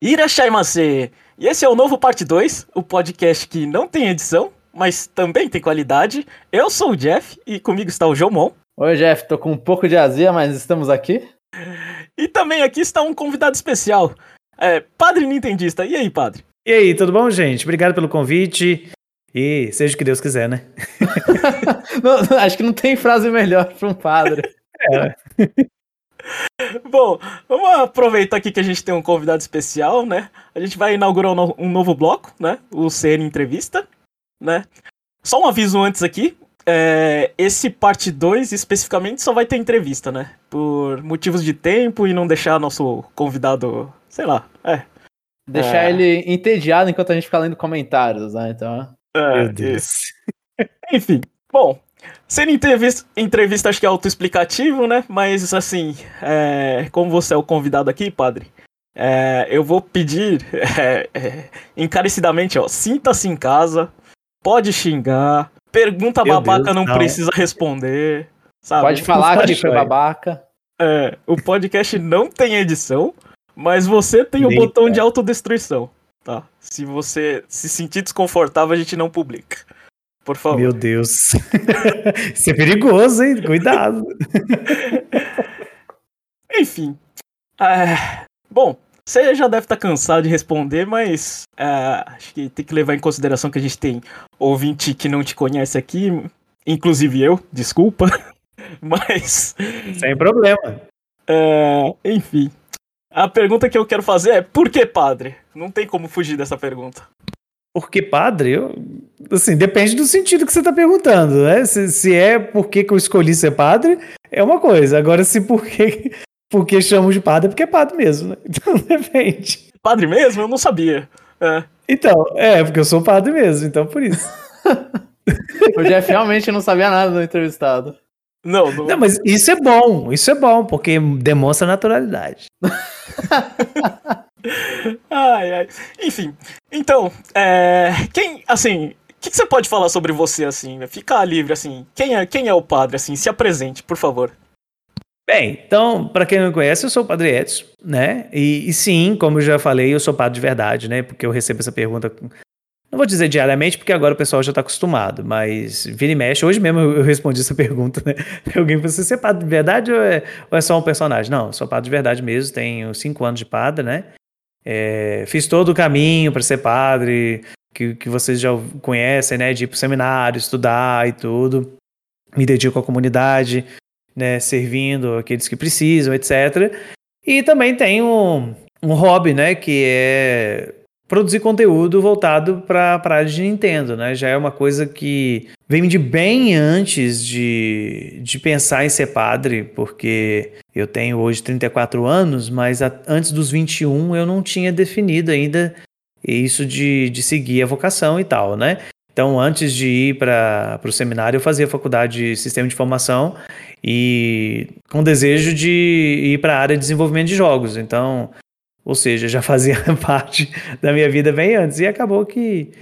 Irashaimase! E esse é o novo parte 2, o podcast que não tem edição, mas também tem qualidade. Eu sou o Jeff e comigo está o Jomon. Oi, Jeff, tô com um pouco de azia, mas estamos aqui. E também aqui está um convidado especial, é, Padre Nintendista. E aí, Padre? E aí, tudo bom, gente? Obrigado pelo convite. E seja o que Deus quiser, né? não, acho que não tem frase melhor para um padre. É. Bom, vamos aproveitar aqui que a gente tem um convidado especial, né? A gente vai inaugurar um novo bloco, né? O CN Entrevista, né? Só um aviso antes aqui. É, esse parte 2 especificamente só vai ter entrevista, né? Por motivos de tempo e não deixar nosso convidado, sei lá, é. Deixar é... ele entediado enquanto a gente fica lendo comentários, né? Então. É, Meu Deus. Enfim, bom, Sendo entrevista, entrevista, acho que é autoexplicativo, né? Mas, assim, é, como você é o convidado aqui, padre, é, eu vou pedir é, é encarecidamente, ó, sinta-se em casa, pode xingar, pergunta Meu babaca Deus, não, não, precisa responder, sabe? Pode falar que foi babaca. É, o podcast não tem edição, mas você tem o botão de autodestruição, tá? Se você se sentir desconfortável, a gente não publica. Por favor. Meu Deus. Isso é perigoso, hein? Cuidado. Enfim. É, bom, você já deve estar cansado de responder, mas é, acho que tem que levar em consideração que a gente tem ouvinte que não te conhece aqui, inclusive eu, desculpa. Mas. Sem problema. É, enfim. A pergunta que eu quero fazer é: por que padre? Não tem como fugir dessa pergunta. Porque padre, eu, assim, depende do sentido que você está perguntando, né? Se, se é porque que eu escolhi ser padre, é uma coisa. Agora, se porque, porque chamamos de padre, é porque é padre mesmo, né? Então depende. Padre mesmo? Eu não sabia. É. Então, é, porque eu sou padre mesmo, então por isso. o Jeff realmente não sabia nada do entrevistado. Não, não... não, mas isso é bom, isso é bom, porque demonstra naturalidade. ai, ai. Enfim, então, é, quem, assim, o que, que, você pode falar sobre você, assim? Fica livre, assim. Quem é, quem é o padre, assim? Se apresente, por favor. Bem, então, para quem não me conhece, eu sou o Padre Edson, né? E, e, sim, como eu já falei, eu sou padre de verdade, né? Porque eu recebo essa pergunta, não vou dizer diariamente, porque agora o pessoal já está acostumado, mas vira e mexe. Hoje mesmo eu, respondi essa pergunta, né? Alguém falou assim, você é padre de verdade ou é, ou é só um personagem? Não, eu sou padre de verdade mesmo, tenho cinco anos de padre, né? É, fiz todo o caminho para ser padre, que, que vocês já conhecem, né? De ir para seminário, estudar e tudo. Me dedico à comunidade, né? Servindo aqueles que precisam, etc. E também tenho um, um hobby, né? Que é produzir conteúdo voltado para a área de Nintendo, né? Já é uma coisa que vem de bem antes de, de pensar em ser padre, porque eu tenho hoje 34 anos, mas a, antes dos 21 eu não tinha definido ainda isso de, de seguir a vocação e tal, né? Então, antes de ir para o seminário, eu fazia faculdade de sistema de informação e com desejo de ir para a área de desenvolvimento de jogos. Então, ou seja, já fazia parte da minha vida bem antes. E acabou que,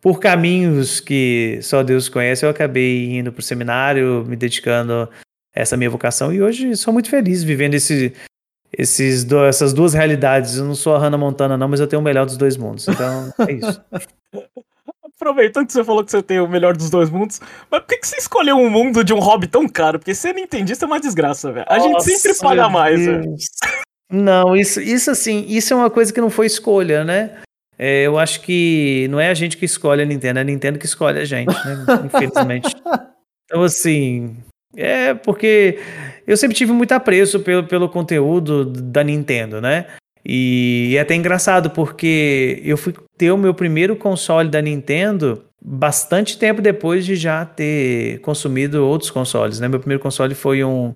por caminhos que só Deus conhece, eu acabei indo para o seminário, me dedicando a essa minha vocação. E hoje sou muito feliz vivendo esse, esses do, essas duas realidades. Eu não sou a Hannah Montana, não, mas eu tenho o melhor dos dois mundos. Então, é isso. Aproveitando que você falou que você tem o melhor dos dois mundos, mas por que, que você escolheu um mundo de um hobby tão caro? Porque ser nintendista é uma desgraça, velho. A Nossa, gente sempre paga mais, velho. Não, isso, isso assim, isso é uma coisa que não foi escolha, né? É, eu acho que não é a gente que escolhe a Nintendo, é a Nintendo que escolhe a gente, né? Infelizmente. Então, assim, é porque eu sempre tive muito apreço pelo, pelo conteúdo da Nintendo, né? E é até engraçado porque eu fui ter o meu primeiro console da Nintendo bastante tempo depois de já ter consumido outros consoles, né? Meu primeiro console foi um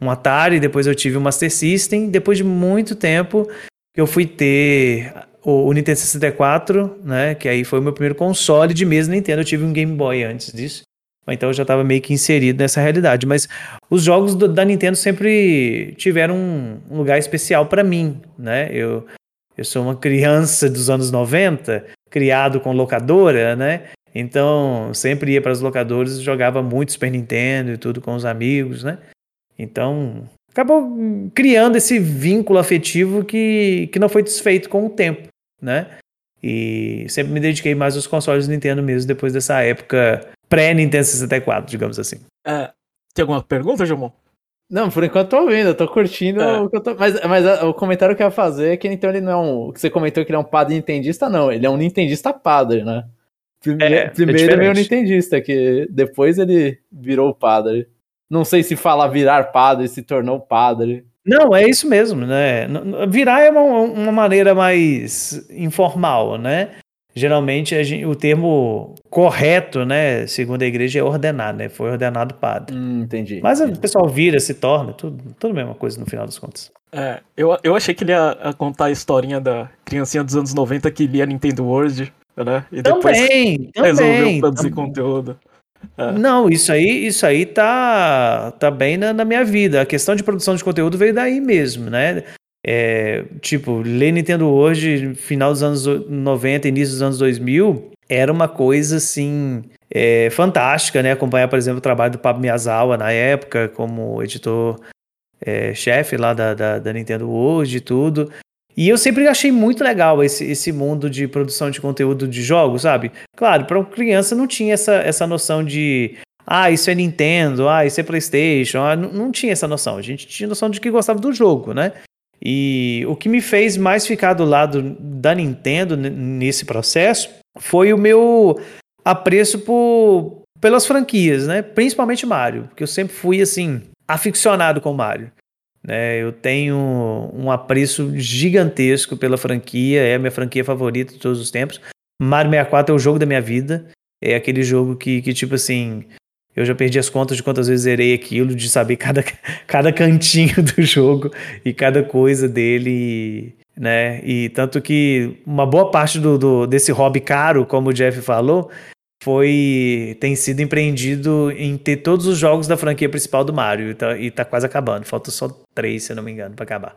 um Atari, depois eu tive o Master System, depois de muito tempo eu fui ter o, o, Nintendo 64, né, que aí foi o meu primeiro console de mesa Nintendo, eu tive um Game Boy antes disso. Então eu já estava meio que inserido nessa realidade, mas os jogos do, da Nintendo sempre tiveram um, um lugar especial para mim, né? Eu eu sou uma criança dos anos 90, criado com locadora, né? Então, sempre ia para as locadoras, jogava muito Super Nintendo e tudo com os amigos, né? Então, acabou criando esse vínculo afetivo que, que não foi desfeito com o tempo, né? E sempre me dediquei mais aos consoles Nintendo mesmo, depois dessa época pré-Nintendo 64, digamos assim. É, tem alguma pergunta, Jomon? Não, por enquanto tô ouvindo, eu tô curtindo É. o que eu tô. Mas, mas a- o comentário que eu ia fazer é que então ele não é um. O que você comentou que ele é um padre nintendista, não. Ele é um nintendista padre, né? Prime- É, é Primeiro ele é meio nintendista, que depois ele virou padre. Não sei se fala virar padre, se tornou padre. Não, é isso mesmo, né? Virar é uma, uma maneira mais informal, né? Geralmente a gente- o termo correto, né, segundo a igreja, é ordenar, né? Foi ordenado padre. Hum, entendi. Mas o pessoal vira, se torna, tudo, tudo a mesma coisa no final das contas. É, eu, eu achei que ele ia, ia contar a historinha da criancinha dos anos 90 que lia Nintendo World, né? E depois Também, resolveu também. produzir também. conteúdo. É. Não, isso aí, isso aí tá, tá bem na, na minha vida. A questão de produção de conteúdo veio daí mesmo, né? É, tipo, ler Nintendo World, final dos anos 90, início dos anos 2000, era uma coisa, assim, é, fantástica, né? Acompanhar, por exemplo, o trabalho do Pablo Miyazawa na época, como editor-chefe lá da, da, da Nintendo World e tudo. E eu sempre achei muito legal esse, esse mundo de produção de conteúdo de jogos, sabe? Claro, para uma criança não tinha essa, essa noção de ah, isso é Nintendo, ah, isso é PlayStation, ah, não, não tinha essa noção. A gente tinha noção de que gostava do jogo, né? E o que me fez mais ficar do lado da Nintendo nesse processo foi o meu apreço por, pelas franquias, né? Principalmente Mario, porque eu sempre fui assim aficionado com Mario. Né, eu tenho um apreço gigantesco pela franquia, é a minha franquia favorita de todos os tempos. Mario 64 é o jogo da minha vida. É aquele jogo que, que tipo assim, eu já perdi as contas de quantas vezes zerei aquilo, de saber cada, cada cantinho do jogo e cada coisa dele, né? E tanto que uma boa parte do, do- desse hobby caro, como o Jeff falou, foi tem sido empreendido em ter todos os jogos da franquia principal do Mario e tá, e tá quase acabando. Falta só três, se eu não me engano, pra acabar.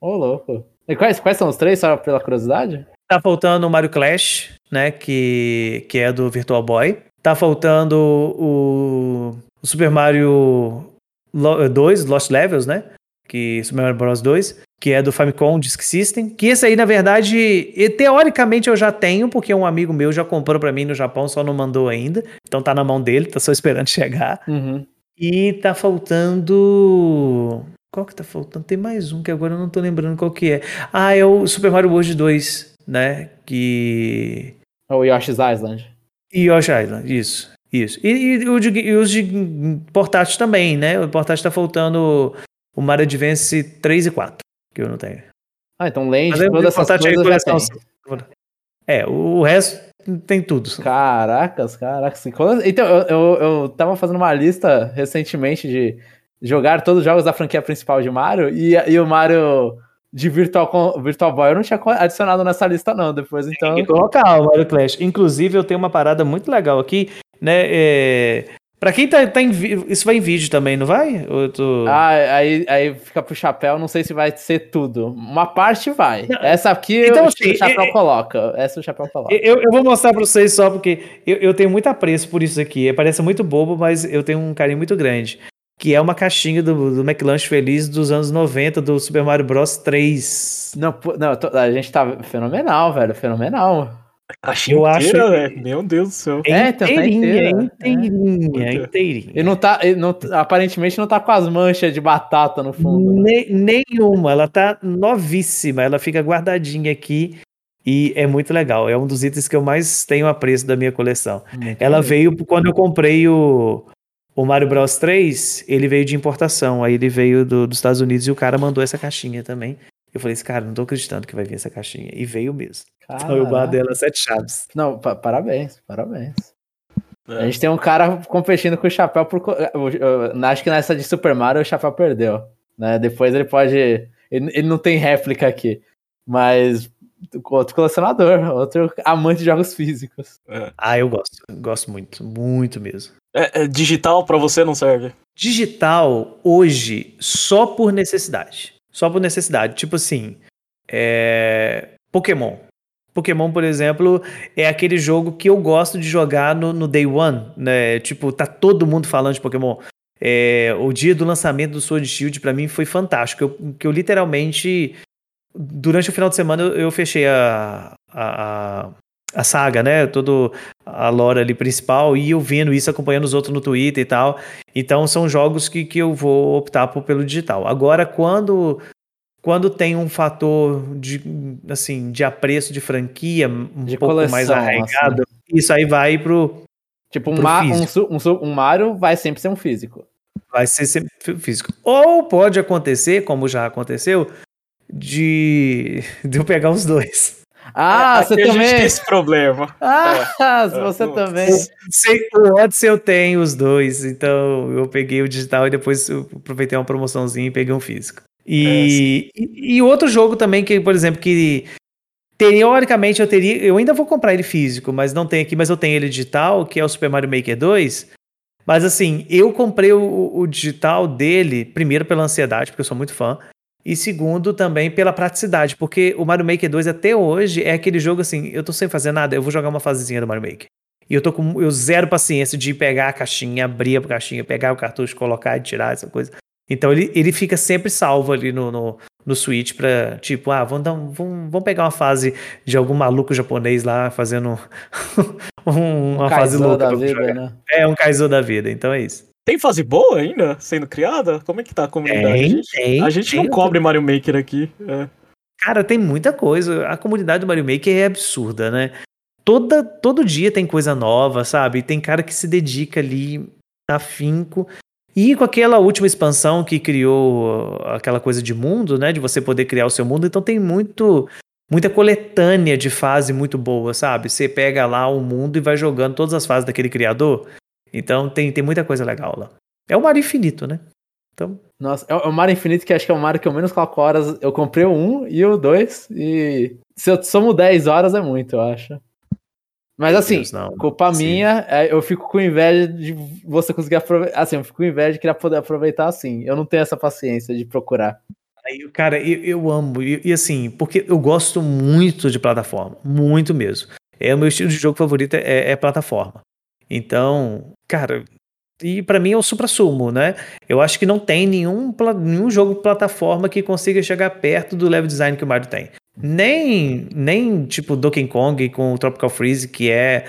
Ô, louco. E quais, quais são os três, só pela curiosidade? Tá faltando o Mario Clash, né? Que, que é do Virtual Boy. Tá faltando o, o Super Mario Lo- 2, Lost Levels, né? Que Super Mario Bros 2, que é do Famicom Disk System. Que esse aí, na verdade, e, teoricamente eu já tenho, porque um amigo meu já comprou pra mim no Japão, só não mandou ainda. Então tá na mão dele, tá só esperando chegar. Uhum. E tá faltando. Qual que tá faltando? Tem mais um que agora eu não tô lembrando qual que é. Ah, é o Super Mario World 2, né? Que. O Yoshi's Island. Yoshi Island, isso. Isso. E, e o de- e os de portátil também, né? O portátil tá faltando o Mario Advance 3 e 4, que eu não tenho. Ah, então Land, é todas essas coisas. É, o resto tem tudo. Caracas, caracas. Então, eu, eu, eu tava fazendo uma lista recentemente de jogar todos os jogos da franquia principal de Mario e, e o Mario de Virtual, Virtual Boy eu não tinha adicionado nessa lista, não. Depois, então. Tem que colocar o Mario Clash. Inclusive, eu tenho uma parada muito legal aqui, né? É... Pra quem tá, tá em vídeo. Isso vai em vídeo também, não vai? Tô... Ah, aí, aí fica pro chapéu, não sei se vai ser tudo. Uma parte vai. Essa aqui Então, o, assim, o chapéu é- coloca. Essa o chapéu coloca. Eu, eu vou mostrar pra vocês só porque eu, eu tenho muito apreço por isso aqui. Parece muito bobo, mas eu tenho um carinho muito grande. Que é uma caixinha do, do McLanche Feliz dos anos 90 do Super Mario Bros 3. Não, não, tô- a gente tá fenomenal, velho. Fenomenal. Caixinha Eu acho inteira, que- velho. Meu Deus do céu. É, então tá inteirinha, inteira. inteirinha, É. inteirinha. E não tá, e não, aparentemente não tá com as manchas de batata no fundo. né? Ne- nenhuma, ela tá novíssima, ela fica guardadinha aqui e é muito legal. É um dos itens que eu mais tenho apreço da minha coleção. Ela veio quando eu comprei o, o Mario Bros 3, ele veio de importação, aí ele veio do- dos Estados Unidos e o cara mandou essa caixinha também. Eu falei, esse cara, não tô acreditando que vai vir essa caixinha. E veio mesmo. Então eu guardei ela sete chaves. Não, pa- parabéns, parabéns. É. A gente tem um cara competindo com o chapéu por. o- o- Acho que nessa de Super Mario o chapéu perdeu. Né? Depois ele pode. Ele, ele não tem réplica aqui. Mas outro colecionador, outro amante de jogos físicos. Ah, eu gosto. Eu gosto muito, muito mesmo. É, é, digital pra você não serve. Digital, hoje, só por necessidade. Só por necessidade. Tipo assim, é... Pokémon. Pokémon, por exemplo, é aquele jogo que eu gosto de jogar no, no Day One, né? Tipo, tá todo mundo falando de Pokémon. É, o dia do lançamento do Sword Shield para mim foi fantástico. Eu, que eu literalmente durante o final de semana eu, eu fechei a, a, a, saga, né? Todo a lore ali principal e eu vendo isso, acompanhando os outros no Twitter e tal. Então são jogos que, que eu vou optar por, pelo digital. Agora, quando quando tem um fator de assim de apreço de franquia um De pouco coleção, mais arraigado, assim. isso aí vai pro Tipo, um, Pro um, um, su- um Mario vai sempre ser um físico. vai ser sempre físico. Ou pode acontecer, como já aconteceu, de, de eu pegar os dois. Ah, Aqui você a gente também. tem esse problema. Ah, É, você é, também. Sei, o Odyssey eu tenho os dois, então eu peguei o digital e depois aproveitei uma promoçãozinha e peguei um físico. E, e, e outro jogo também que, por exemplo, que teoricamente eu teria, eu ainda vou comprar ele físico, mas não tem aqui, mas eu tenho ele digital, que é o Super Mario Maker 2. Mas assim, eu comprei o, o digital dele, primeiro pela ansiedade, porque eu sou muito fã, e segundo também pela praticidade, porque o Mario Maker 2 até hoje é aquele jogo assim, eu tô sem fazer nada, eu vou jogar uma fasezinha do Mario Maker. E eu tô com eu zero paciência de pegar a caixinha, abrir a caixinha, pegar o cartucho, colocar e tirar essa coisa. Então ele, ele fica sempre salvo ali no, no, no Switch pra, tipo, ah, vamos, dar um- vamos, vamos pegar uma fase de algum maluco japonês lá fazendo um- uma fase Kaizo louca. da vida, jogar. né? É um Kaizo da vida, então é isso. Tem fase boa ainda sendo criada? Como é que tá a comunidade? a Tem, gente, tem. a gente não tem. cobre Mario Maker aqui. é. Cara, tem muita coisa. A comunidade do Mario Maker é absurda, né? Toda, todo dia tem coisa nova, sabe? Tem cara que se dedica ali afinco. E com aquela última expansão que criou aquela coisa de mundo, né? De você poder criar o seu mundo. Então tem muito muita coletânea de fase muito boa, sabe? Você pega lá o mundo e vai jogando todas as fases daquele criador. Então tem, tem muita coisa legal lá. É o Mario Infinito, né? Então, Nossa, é o é Mario Infinito que acho que é o Mario que eu menos coloco horas. Eu comprei o 1 e o 2 e se eu somo 10 horas é muito, eu acho. Mas assim, Deus, não. culpa Sim. minha, é, eu fico com inveja de você conseguir aproveitar. Assim, eu fico com inveja de querer poder aproveitar assim. Eu não tenho essa paciência de procurar. Aí, cara, eu, eu amo. E, e assim, porque eu gosto muito de plataforma. Muito mesmo. É o meu estilo de jogo favorito é, é plataforma. Então, cara, e pra mim é o supra-sumo, né? Eu acho que não tem nenhum, nenhum jogo plataforma que consiga chegar perto do level design que o Mario tem. Nem, nem tipo Donkey Kong com o Tropical Freeze, que é,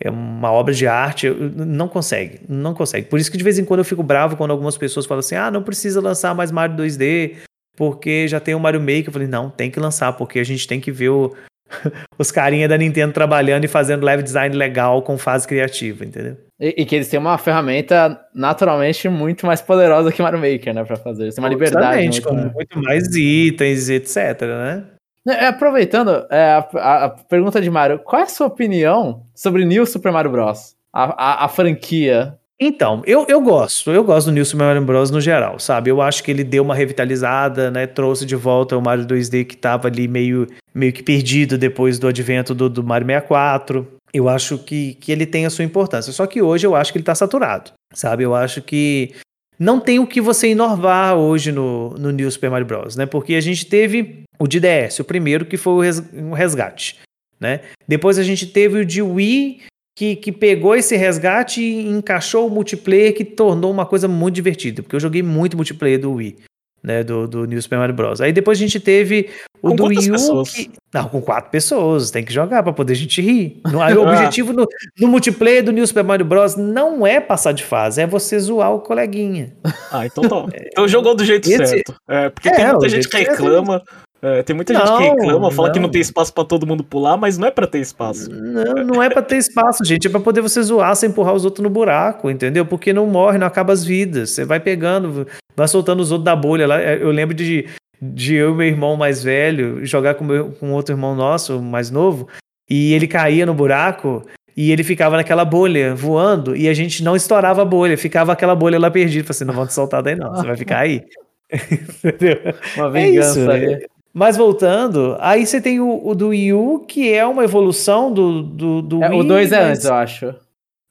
é uma obra de arte, não consegue, não consegue. Por isso que de vez em quando eu fico bravo quando algumas pessoas falam assim: ah, não precisa lançar mais Mario 2D, porque já tem o Mario Maker. Eu falei, não, tem que lançar, porque a gente tem que ver o- os carinha da Nintendo trabalhando e fazendo level design legal com fase criativa, entendeu? E, e que eles têm uma ferramenta naturalmente muito mais poderosa que Mario Maker, né? Pra fazer. Têm uma liberdade. Muito com maior. muito mais itens, etc, né? É, aproveitando é, a, a- a pergunta de Mario, qual é a sua opinião sobre New Super Mario Bros? A, a, a franquia. Então, eu, eu gosto, eu gosto do Super Mario Bros. no geral, sabe? Eu acho que ele deu uma revitalizada, né? Trouxe de volta o Mario 2D que tava ali meio, meio que perdido depois do advento do, do Mario 64. Eu acho que, que ele tem a sua importância. Só que hoje eu acho que ele tá saturado, sabe? Eu acho que não tem o que você inovar hoje no, no New Super Mario Bros, né? Porque a gente teve o de DS, o primeiro que foi o res- resgate, né? Depois a gente teve o de Wii, que, que pegou esse resgate e encaixou o multiplayer que tornou uma coisa muito divertida, porque eu joguei muito multiplayer do Wii, né, do, do New Super Mario Bros. Aí depois a gente teve o Com do Wii U, que... Não, com quatro pessoas, tem que jogar pra poder a gente rir. Não- aí o objetivo no, no multiplayer do New Super Mario Bros. não é passar de fase, é você zoar o coleguinha. Ah, então tá. Então jogou do jeito Esse- certo. É, porque É, tem muita gente que certo. É, tem muita gente Não, que reclama, fala que não não. tem espaço pra todo mundo pular, mas não é pra ter espaço. Não, não é pra ter espaço, gente. É pra poder você zoar sem empurrar os outros no buraco, entendeu? Porque não morre, não acaba as vidas. Você vai pegando, vai soltando os outros da bolha lá. Eu lembro de, de eu e meu irmão mais velho jogar com, meu, com outro irmão nosso, mais novo, e ele caía no buraco. E ele ficava naquela bolha voando e a gente não estourava a bolha, ficava aquela bolha lá perdida. Falei assim: não vão te soltar daí, não, você vai ficar aí. Entendeu? Uma É vingança isso, ali. né? Mas voltando, aí você tem o, o do Wii U, que é uma evolução do, do, do É, Wii. o 2 é mas- antes, eu acho.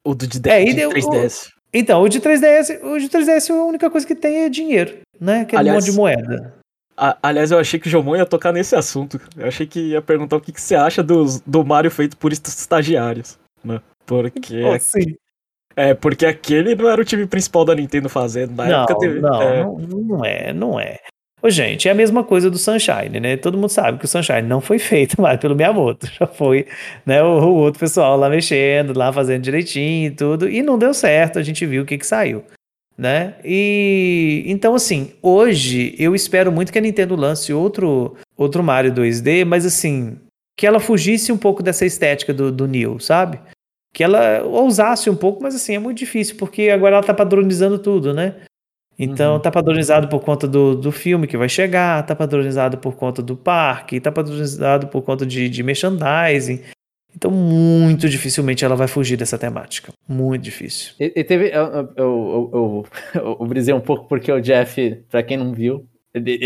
O do de, É, e de deu- 3DS. Então, o de 3DS, o de 3DS a única coisa que tem é dinheiro, né? Aquele Aliás- monte de moeda. A- aliás, eu achei que o Jomon ia tocar nesse assunto. Eu achei que ia perguntar o que, que você acha dos, do Mario feito por est- estagiários. Né? Porque Pô, sim. É, porque aquele não era o time principal da Nintendo fazendo. Na não, época teve. não, é, não, não é, não é. Ô, gente, é a mesma coisa do Sunshine, né? Todo mundo sabe que o Sunshine não foi feito mais pelo Miyamoto. Já foi, né, o, o outro pessoal lá mexendo, lá fazendo direitinho e tudo. E não deu certo, a gente viu o que que saiu, né? E então assim, hoje eu espero muito que a Nintendo lance outro outro Mario 2D, mas assim, que ela fugisse um pouco dessa estética do, do Neo, sabe? Que ela ousasse um pouco, mas assim, é muito difícil, porque agora ela tá padronizando tudo, né? Então Uhum. tá padronizado por conta do, do filme que vai chegar, tá padronizado por conta do parque, tá padronizado por conta de, de merchandising. Então, muito dificilmente ela vai fugir dessa temática. Muito difícil. E, e teve. Eu, eu, eu, eu, eu brisei um pouco porque o Jeff, pra quem não viu,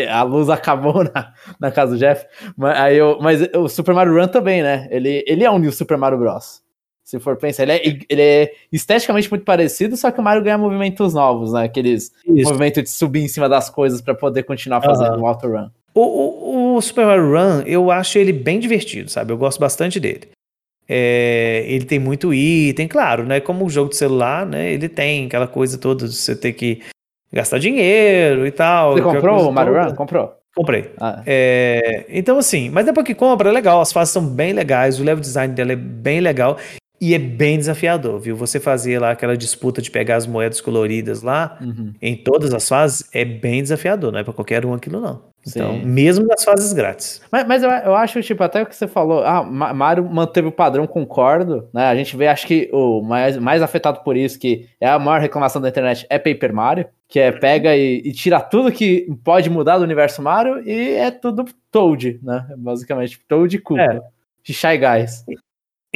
a luz acabou na, na casa do Jeff. Mas, aí eu, mas o Super Mario Run também, né? Ele, ele é um New Super Mario Bros. Se for pensar, ele é, ele é esteticamente muito parecido, só que o Mario ganha movimentos novos, né? Aqueles Isso. movimentos de subir em cima das coisas pra poder continuar fazendo o auto run. O, o, o Super Mario Run, eu acho ele bem divertido, sabe? Eu gosto bastante dele. É, ele tem muito item, claro, né? Como o jogo de celular, né? Ele tem aquela coisa toda de você ter que gastar dinheiro e tal. Você comprou o Mario toda. Run? Comprou. Comprei. Ah, É, então, assim, mas depois que compra, é legal. As fases são bem legais, o level design dela é bem legal e é bem desafiador, viu? Você fazer lá aquela disputa de pegar as moedas coloridas lá uhum. em todas as fases é bem desafiador, não é pra qualquer um aquilo, não. Então, Sim. mesmo nas fases grátis. Mas, mas eu, eu acho, tipo, até o que você falou, ah, Ma- Mario manteve o padrão, concordo, né? A gente vê, acho que o mais, mais afetado por isso, que é a maior reclamação da internet, é Paper Mario, que é pega e, e tira tudo que pode mudar do universo Mario e é tudo Toad, né? Basicamente, Toad e Koopa. É. De Shy Guys.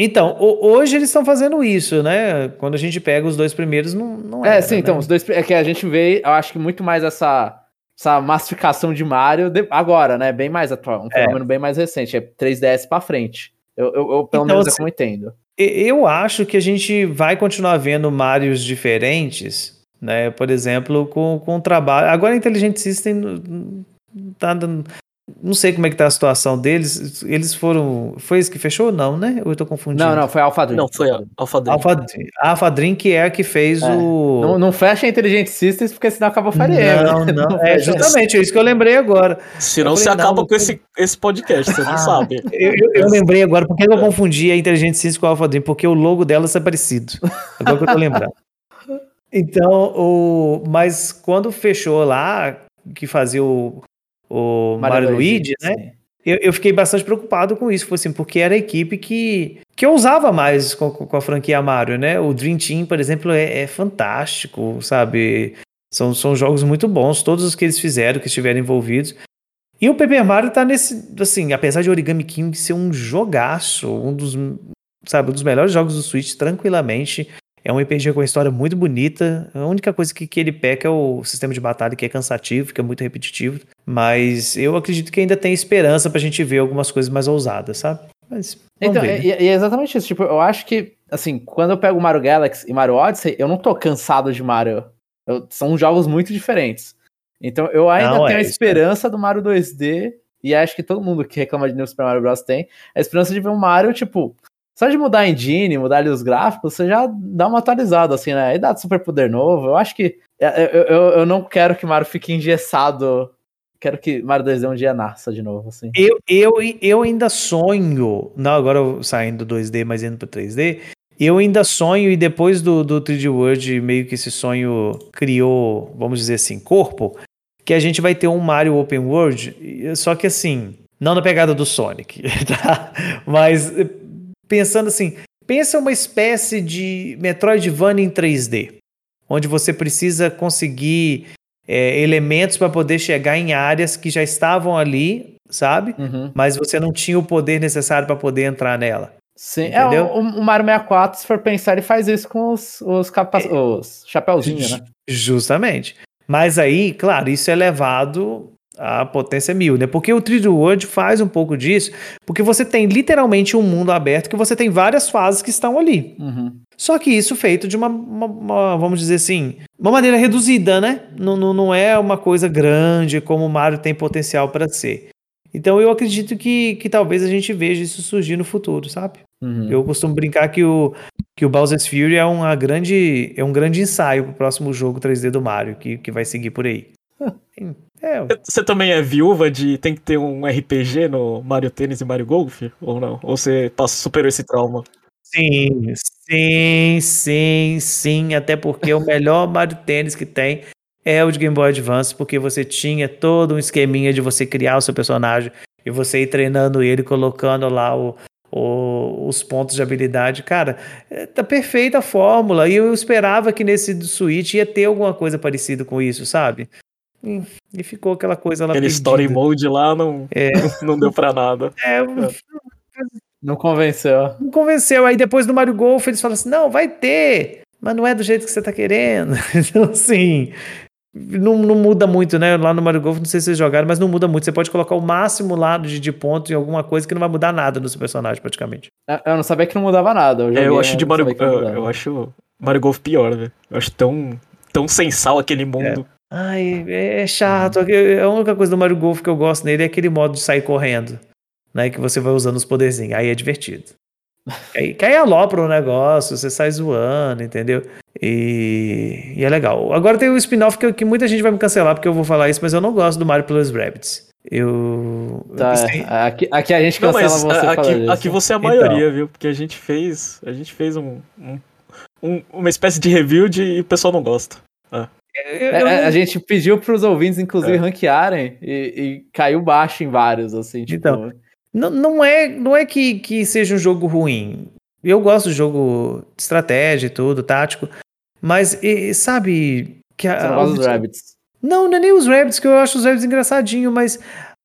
Então, ho- hoje eles estão fazendo isso, né? Quando a gente pega os dois primeiros, não, não É, sim, né? então, os dois. É que a gente vê, eu acho que muito mais essa, essa massificação de Mario de- agora, né? Bem mais atual. Um É. fenômeno bem mais recente. É 3DS pra frente. Eu, eu, eu, pelo Então, menos é assim, como eu entendo. Eu acho que a gente vai continuar vendo Marios diferentes, né? Por exemplo, com, com o trabalho. Agora a Intelligent System tá dando- Não sei como é que tá a situação deles. Eles foram. Foi isso que fechou ou não, né? Ou eu tô confundindo? Não, não, foi Alpha Dream. Não, foi a Alpha Dream. Alpha, a Alpha Dream que é a que fez É. o. Não, não fecha a Intelligent Systems, porque senão acaba o Fire Emblem. Não, não, é justamente é isso que eu lembrei agora. Senão Eu você acaba não, com esse, esse podcast, você não Ah. sabe. Eu, eu- eu lembrei agora, por que eu confundi a Intelligent Systems com a Alpha Dream? Porque o logo delas é parecido. Agora que eu tô lembrando. Então, o, mas quando fechou lá, que fazia o, o Mario, Luigi, né? sim. Eu, eu fiquei bastante preocupado com isso, assim, porque era a equipe que, que eu usava mais com, com a franquia Mario, né? O Dream Team, por exemplo, é, é fantástico, sabe? São, são jogos muito bons, todos os que eles fizeram, que estiveram envolvidos. E o Paper Mario tá nesse, assim, apesar de Origami King ser um jogaço, um dos, sabe, um dos melhores jogos do Switch, tranquilamente. É um RPG com uma história muito bonita. A única coisa que, que ele peca é o sistema de batalha, que é cansativo, que é muito repetitivo. Mas eu acredito que ainda tem esperança pra gente ver algumas coisas mais ousadas, sabe? Mas Então, ver, né? e, e é exatamente isso. Tipo, eu acho que, assim, quando eu pego Mario Galaxy e Mario Odyssey, eu não tô cansado de Mario. Eu- são jogos muito diferentes. Então, eu ainda Não, tenho é a isso, esperança do Mario 2D, e acho que todo mundo que reclama de New Super Mario Bros. tem, a esperança de ver um Mario, tipo, só de mudar a engine, mudar ali os gráficos, você já dá uma atualizada, assim, né? E dá de superpoder novo. Eu acho que. Eu, eu, eu não quero que Mario fique engessado. Quero que Mario 2D um dia nasça de novo, assim. Eu, eu, eu ainda sonho. Não, agora saindo do 2D, mas indo pro 3D. Eu ainda sonho, e depois do, do 3D World, meio que esse sonho criou, vamos dizer assim, corpo, que a gente vai ter um Mario Open World, só que assim, não na pegada do Sonic, tá? Mas pensando assim, pensa uma espécie de Metroidvania em 3D, onde você precisa conseguir eh, elementos para poder chegar em áreas que já estavam ali, sabe? Uhum. Mas você não tinha o poder necessário para poder entrar nela. Sim, é, o, o Mario 64, se for pensar, ele faz isso com os, os, capa É. os chapeuzinhos, né? Justamente. Mas aí, claro, isso é levado à potência mil, né? Porque o 3D World faz um pouco disso, porque você tem literalmente um mundo aberto que você tem várias fases que estão ali. Uhum. Só que isso feito de uma, uma- uma, vamos dizer assim, uma maneira reduzida, né? Não, não, não é uma coisa grande como o Mario tem potencial para ser. Então eu acredito que, que talvez a gente veja isso surgir no futuro, sabe? Uhum. Eu costumo brincar que o, que o Bowser's Fury é, uma grande, é um grande ensaio pro próximo jogo 3D do Mario, que, que vai seguir por aí. É, Você também é viúva de tem que ter um RPG no Mario Tênis e Mario Golf? Ou não? Ou você superou esse trauma? sim, sim, sim, sim. Até porque o melhor Mario Tênis que tem é o de Game Boy Advance, porque você tinha todo um esqueminha de você criar o seu personagem e você ir treinando ele, colocando lá o, o- os pontos de habilidade. Cara, é, tá perfeita a fórmula. E eu esperava que nesse Switch ia ter alguma coisa parecida com isso, sabe? E, e ficou aquela coisa lá Aquele perdida. story mode lá não, É. não deu pra nada. É, Não convenceu. não convenceu. Aí depois do Mario Golf eles falam assim: não, vai ter, mas não é do jeito que você tá querendo. Então, assim, não, não muda muito, né? Lá no Mario Golf, não sei se vocês jogaram, mas não muda muito. Você pode colocar o máximo lá de, de ponto em alguma coisa que não vai mudar nada no seu personagem, praticamente. Eu- Eu não sabia que não mudava nada. Eu, É, joguei, eu acho de Mario eu, eu acho Mario Golf pior, velho. Eu acho tão, tão sensal aquele mundo. Ai, é chato. A única coisa do Mario Golf que eu gosto nele é aquele modo de sair correndo, né? Que você vai usando os poderzinhos. Aí é divertido. Que aí, que aí alopra o negócio, você sai zoando, entendeu? E, e é legal. Agora tem o spin-off que, que muita gente vai me cancelar porque eu vou falar isso, mas eu não gosto do Mario Plus Rabbids. Eu. Tá, eu é. aqui, aqui a gente Não, cancela mas você aqui, aqui você é a Então. maioria, viu? Porque a gente fez. A gente fez um, um- um- uma espécie de review de e o pessoal não gosta. Eu- É, eu é, a gente pediu pros ouvintes, inclusive, É. ranquearem e, e caiu baixo em vários, assim, tipo. Então, Não, não é, não é que, que seja um jogo ruim. Eu gosto de jogo de estratégia e tudo, tático. Mas, e- sabe. Que a, você não gosta dos Rabbits. Não, não é nem os Rabbids, que eu acho os Rabbids engraçadinhos, mas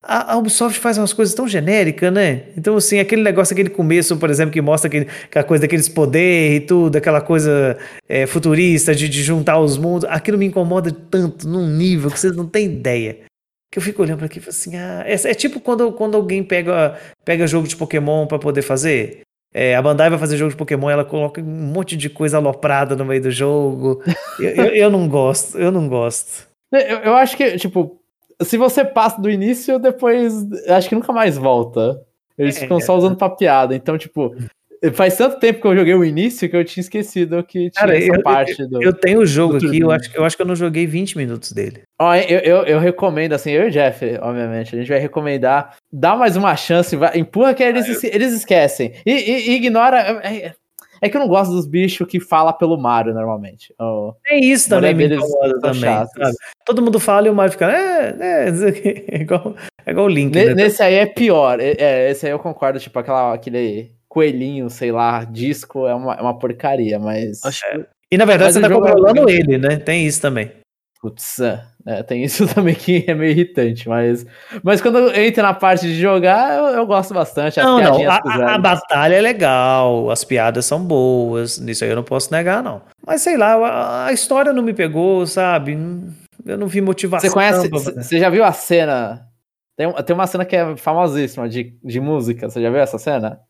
a, Ubisoft faz umas coisas tão genéricas, né? Então, assim, aquele negócio, aquele começo, por exemplo, que mostra aquele, aquela coisa daqueles poderes e tudo, aquela coisa é, futurista de, de juntar os mundos, aquilo me incomoda tanto, num nível que vocês não têm ideia. Que eu fico olhando pra aqui e falo assim, ah, é, é tipo quando, quando alguém pega, pega jogo de Pokémon pra poder fazer. É, a Bandai vai fazer jogo de Pokémon, ela coloca um monte de coisa aloprada no meio do jogo. eu, eu, eu não gosto, eu não gosto. Eu, eu acho que, tipo, se você passa do início, depois acho que nunca mais volta. Eles É. ficam só usando pra piada. Então, tipo, faz tanto tempo que eu joguei o início que eu tinha esquecido que tinha Cara, essa eu- parte do. Eu tenho o jogo aqui, eu acho, que- eu acho que eu não joguei 20 minutos dele. Ó, eu, eu, eu recomendo, assim, eu e o Jeff, obviamente, a gente vai recomendar, dá mais uma chance, vai, empurra que eles, esque- eles esquecem. E, e- e ignora. É, é que eu não gosto dos bichos que fala pelo Mario normalmente. Ó, É isso também me incomoda também? Todo mundo fala e o Mario fica, é, é, isso aqui", é igual, é igual o Link, Ne- né? Nesse aí é pior. É, é, esse aí eu concordo, tipo, aquela, aquele coelhinho, sei lá, disco é uma, é uma porcaria, mas. Acho que E na verdade Mas você tá é controlando ele, né? Tem isso também. Putz, é, é, tem isso também que é meio irritante, mas. Mas quando entra na parte de jogar, eu, eu gosto bastante. as Não, não, a, a- batalha é legal, as piadas são boas, nisso aí eu não posso negar, não. Mas sei lá, a, a história não me pegou, sabe? Eu não vi motivação. Você conhece. Você já viu a cena? Tem, tem uma cena que é famosíssima de, de música. Você já viu essa cena?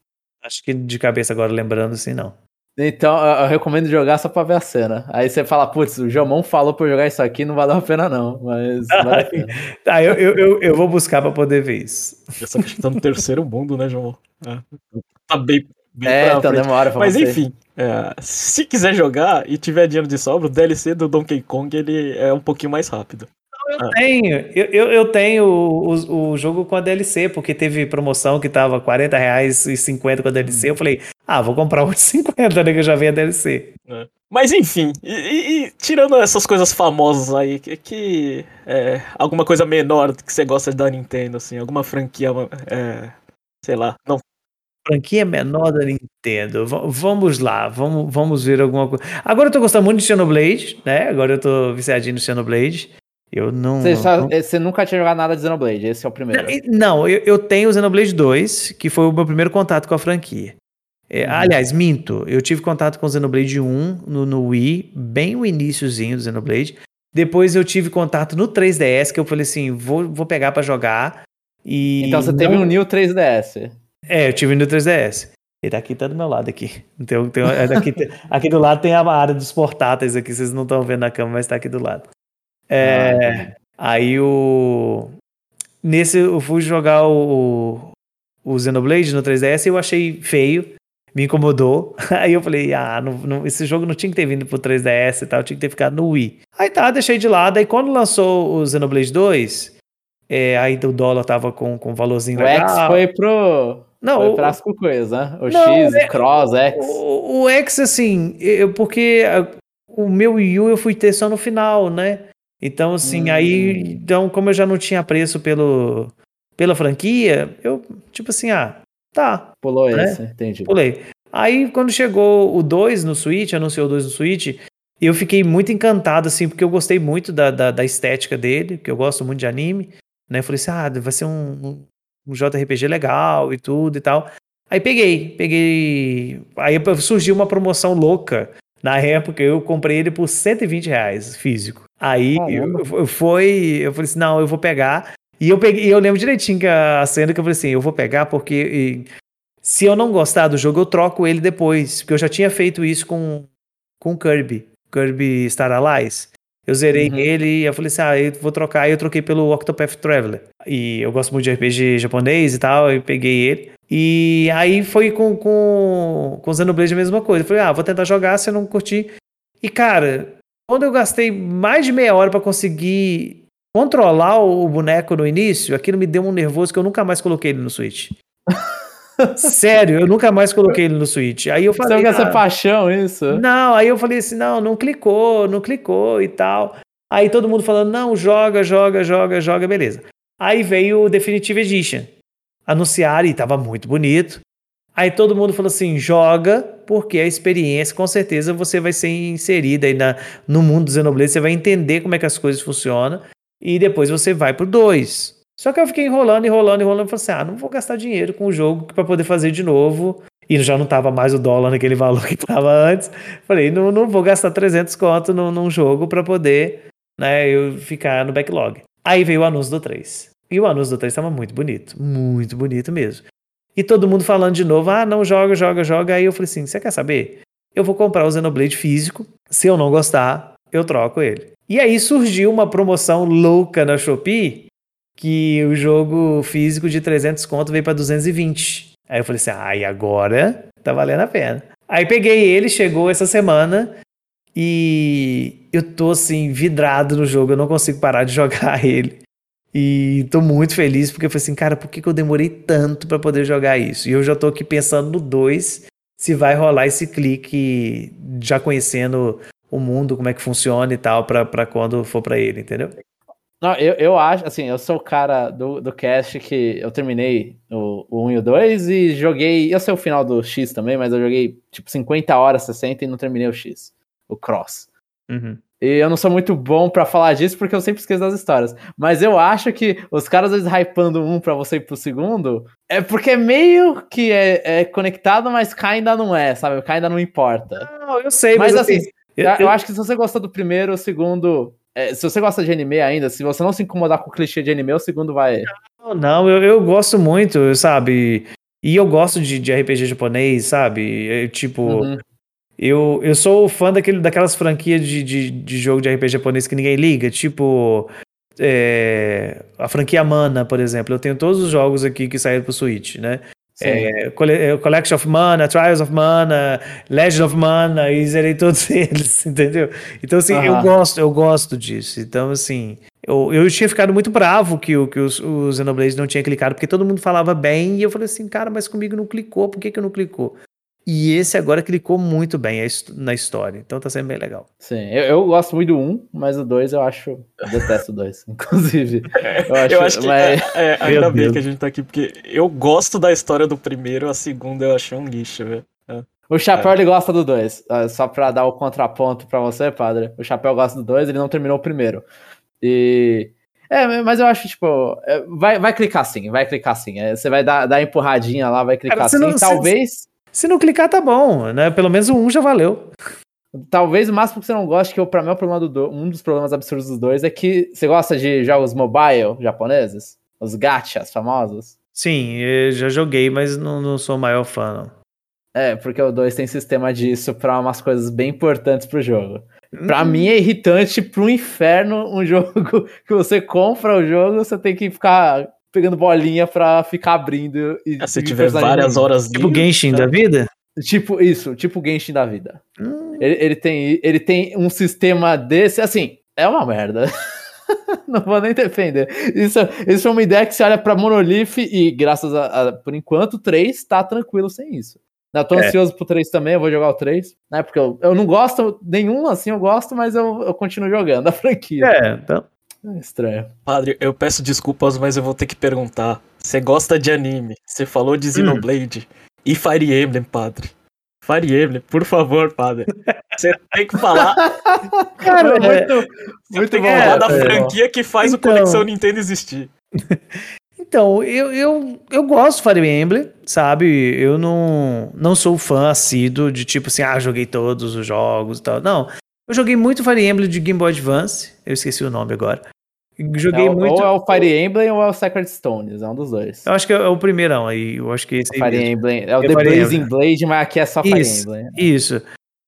Acho que de cabeça agora lembrando assim, não. Então eu, eu recomendo jogar só pra ver a cena. Aí você fala, putz, o Jomon falou pra eu jogar isso aqui, não valeu a pena, não. Mas vale a pena. Tá, eu, eu, eu, eu vou buscar pra poder ver isso. essa acho que tá no terceiro mundo, né, João? É. Tá bem, bem É, então frente. demora pra Mas você. enfim, é, se quiser jogar e tiver dinheiro de sobra, o DLC do Donkey Kong ele é um pouquinho mais rápido. Eu tenho, eu, eu, eu tenho o, o jogo com a DLC, porque teve promoção que tava 40 reais e 50 com a DLC. Eu falei, ah, vou comprar o de 50, né? Que eu já vi a DLC. Mas enfim, e, e- e tirando essas coisas famosas aí, que, que é, alguma coisa menor que você gosta da Nintendo, assim, alguma franquia, é, sei lá, não Franquia menor da Nintendo. V- vamos lá, vamos, vamos ver alguma coisa. Agora eu tô gostando muito de Xenoblade, né? Agora eu tô viciadinho no Xenoblade. Eu não. Você, só- não- você nunca tinha jogado nada de Xenoblade, esse é o primeiro. Não, eu, eu tenho o Xenoblade 2, que foi o meu primeiro contato com a franquia. É, Aliás, minto, eu tive contato com o Xenoblade 1 no, no Wii, bem o iníciozinho do Xenoblade. Depois eu tive contato no 3DS, que eu falei assim, vou, vou pegar pra jogar. E Então você não- teve um New 3DS. É, eu tive no 3DS. Ele tá aqui, tá do meu lado aqui. Então, tem, é daqui, tem- aqui do lado tem a área dos portáteis aqui, vocês não estão vendo na câmera, mas tá aqui do lado. É, Ah, Aí o. nesse eu fui jogar o, o Xenoblade no 3DS e eu achei feio, me incomodou. Aí eu falei, ah, não, não, esse jogo não tinha que ter vindo pro 3DS e tal, tinha que ter ficado no Wii. Aí tá, deixei de lado. Aí quando lançou o Xenoblade 2, é, aí o dólar tava com, com valorzinho O legal. X foi pro. Não, foi o- coisas, né? O Não, X, é- o Cross, X. O, o X, assim, eu, porque a- o meu Wii U eu fui ter só no final, né? Então, assim, Hum. aí, então, como eu já não tinha preço pelo, pela franquia, eu, tipo assim, ah, tá, Pulou né? esse, entendi. pulei. Aí, quando chegou o 2 no Switch, anunciou o 2 no Switch, eu fiquei muito encantado, assim, porque eu gostei muito da, da, da estética dele, que eu gosto muito de anime, né? Eu falei assim, ah, vai ser um, um JRPG legal e tudo e tal. Aí peguei, peguei. Aí surgiu uma promoção louca. Na época eu comprei ele por 120 reais físico. Aí Caramba. eu, foi, eu falei assim, não, eu vou pegar. E eu peguei, e eu lembro direitinho que a cena que eu falei assim, eu vou pegar porque e, se eu não gostar do jogo, eu troco ele depois. Porque eu já tinha feito isso com, com Kirby, Kirby Star Allies. Eu zerei Uhum. ele e eu falei assim, ah, eu vou trocar. Aí eu troquei pelo Octopath Traveler. E eu gosto muito de RPG japonês e tal, eu peguei ele. E aí foi com, com, com Xenoblade a mesma coisa. Eu falei, ah, vou tentar jogar, se eu não curtir. E cara, quando eu gastei mais de meia hora pra conseguir controlar o boneco no início, aquilo me deu um nervoso que eu nunca mais coloquei ele no Switch. Sério, eu nunca mais coloquei ele no Switch. Aí eu Você falei. essa ah, paixão, isso? não, aí eu falei assim, não, não clicou, não clicou e tal. Aí todo mundo falando, não, joga, joga, joga, joga, beleza. Aí veio o Definitive Edition. Anunciaram e tava muito bonito. Aí todo mundo falou assim, joga, porque a experiência, com certeza, você vai ser inserida aí na, no mundo do Xenoblade, você vai entender como é que as coisas funcionam, e depois você vai pro 2. Só que eu fiquei enrolando, enrolando, enrolando, falei assim, ah, não vou gastar dinheiro com o jogo para poder fazer de novo, e já não tava mais o dólar naquele valor que tava antes. Falei, não, não vou gastar 300 conto num, num jogo para poder, né, eu ficar no backlog. Aí veio o anúncio do 3. E o anúncio do 3 tava muito bonito, muito bonito mesmo. E todo mundo falando de novo, ah, não joga, joga, joga. Aí eu falei assim, você quer saber? Eu vou comprar o Xenoblade físico, se eu não gostar, eu troco ele. E aí surgiu uma promoção louca na Shopee, que o jogo físico de 300 conto veio para 220. Aí eu falei assim, ah, e agora tá valendo a pena. Aí peguei ele, chegou essa semana e eu tô assim vidrado no jogo, eu não consigo parar de jogar ele. E tô muito feliz porque eu falei assim, cara, por que, que eu demorei tanto para poder jogar isso? E eu já tô aqui pensando no 2, se vai rolar esse clique já conhecendo o mundo, como é que funciona e tal, pra, pra quando for pra ele, entendeu? Não, eu, eu acho, assim, eu sou o cara do, do cast que eu terminei o, o 1 e o 2 e joguei. Eu sei o final do X também, mas eu joguei tipo 50 horas, 60 e não terminei o X, o Cross. Uhum. E eu não sou muito bom pra falar disso porque eu sempre esqueço das histórias. Mas eu acho que os caras às vezes hypando um pra você ir pro segundo é porque é meio que é, é conectado, mas cá ainda não é, sabe? Cá ainda não importa. Não, eu sei, Mas, mas, assim, eu, Eu, eu- acho que se você gostou do primeiro, o segundo. é, se você gosta de anime ainda, se você não se incomodar com o clichê de anime, o segundo vai. Não, não, eu, eu gosto muito, sabe? E eu gosto de, de RPG japonês, sabe? É, tipo, Uhum. Eu, eu sou fã daquele, daquelas franquias de, de, de jogo de RPG japonês que ninguém liga, tipo. é, a franquia Mana, por exemplo. Eu tenho todos os jogos aqui que saíram pro Switch, né? É, é, Collection of Mana, Trials of Mana, Legend of Mana, e zerei todos eles, entendeu? Então, assim, eu Aham. gosto, eu gosto disso. Então, assim, eu, eu tinha ficado muito bravo que, o, que os, o Xenoblade não tinha clicado, porque todo mundo falava bem, e eu falei assim, cara, mas comigo não clicou, por que, que não clicou? E esse agora clicou muito bem na história, então tá sendo bem legal. Sim, eu, eu gosto muito do 1, mas o 2 eu acho. Eu detesto o 2, inclusive. Eu acho, eu acho que mas- é, é, ainda bem que a gente tá aqui, porque eu gosto da história do primeiro, a segunda eu achei um lixo, velho. O Chapéu ele gosta do 2. Só pra dar o contraponto pra você, padre. O Chapéu gosta do 2, ele não terminou o primeiro. E. É, mas eu acho, tipo, é, vai, vai clicar sim, vai clicar sim. É, você vai dar, dar empurradinha lá, vai clicar Cara, você sim. não- você- talvez. Se não clicar, tá bom, né? Pelo menos 1 já valeu. Talvez o máximo que você não goste, que eu, pra mim é o problema do do- um dos problemas absurdos dos dois, é que você gosta de jogos mobile japoneses? Os gachas famosos? Sim, eu já joguei, mas não, não sou o maior fã, não. É, porque o 2 tem sistema disso pra umas coisas bem importantes pro jogo. Hum. Pra mim é irritante pro inferno um jogo que você compra o jogo, você tem que ficar pegando bolinha pra ficar abrindo. E, Ah, se e tiver várias horas Tipo Genshin né? da vida? Tipo isso, tipo o Genshin da vida. Hum, Ele, ele tem, ele tem um sistema desse, assim, é uma merda. Não vou nem defender. Isso, isso é uma ideia que você olha pra Monolith e, graças a, a- por enquanto, o 3 tá tranquilo sem isso. Eu tô É. ansioso pro 3 também, eu vou jogar o 3, né? Porque eu, eu não gosto nenhum, assim, eu gosto, mas eu, eu continuo jogando a franquia. é, então. É estranho. Padre, eu peço desculpas, mas eu vou ter que perguntar. Você gosta de anime? Você falou de Xenoblade e Fire Emblem, padre. Fire Emblem, por favor, padre. Você tem que falar, Cara, Foi muito, muito tem que bom. falar da é. franquia que faz Então. o Conexão Nintendo existir. Então, eu, eu, eu gosto de Fire Emblem, sabe? Eu não, não sou fã assíduo de tipo assim, ah, joguei todos os jogos e tal. Não. Eu joguei muito Fire Emblem de Game Boy Advance. Eu esqueci o nome agora. Joguei É o- muito. Ou é o Fire Emblem ou é o Sacred Stones, é um dos dois. Eu acho que é o primeirão aí. Eu acho que esse aí Fire mesmo. Emblem, é o É The Fire Blazing Emblem. Blade, mas aqui é só Fire Isso. Emblem. Isso.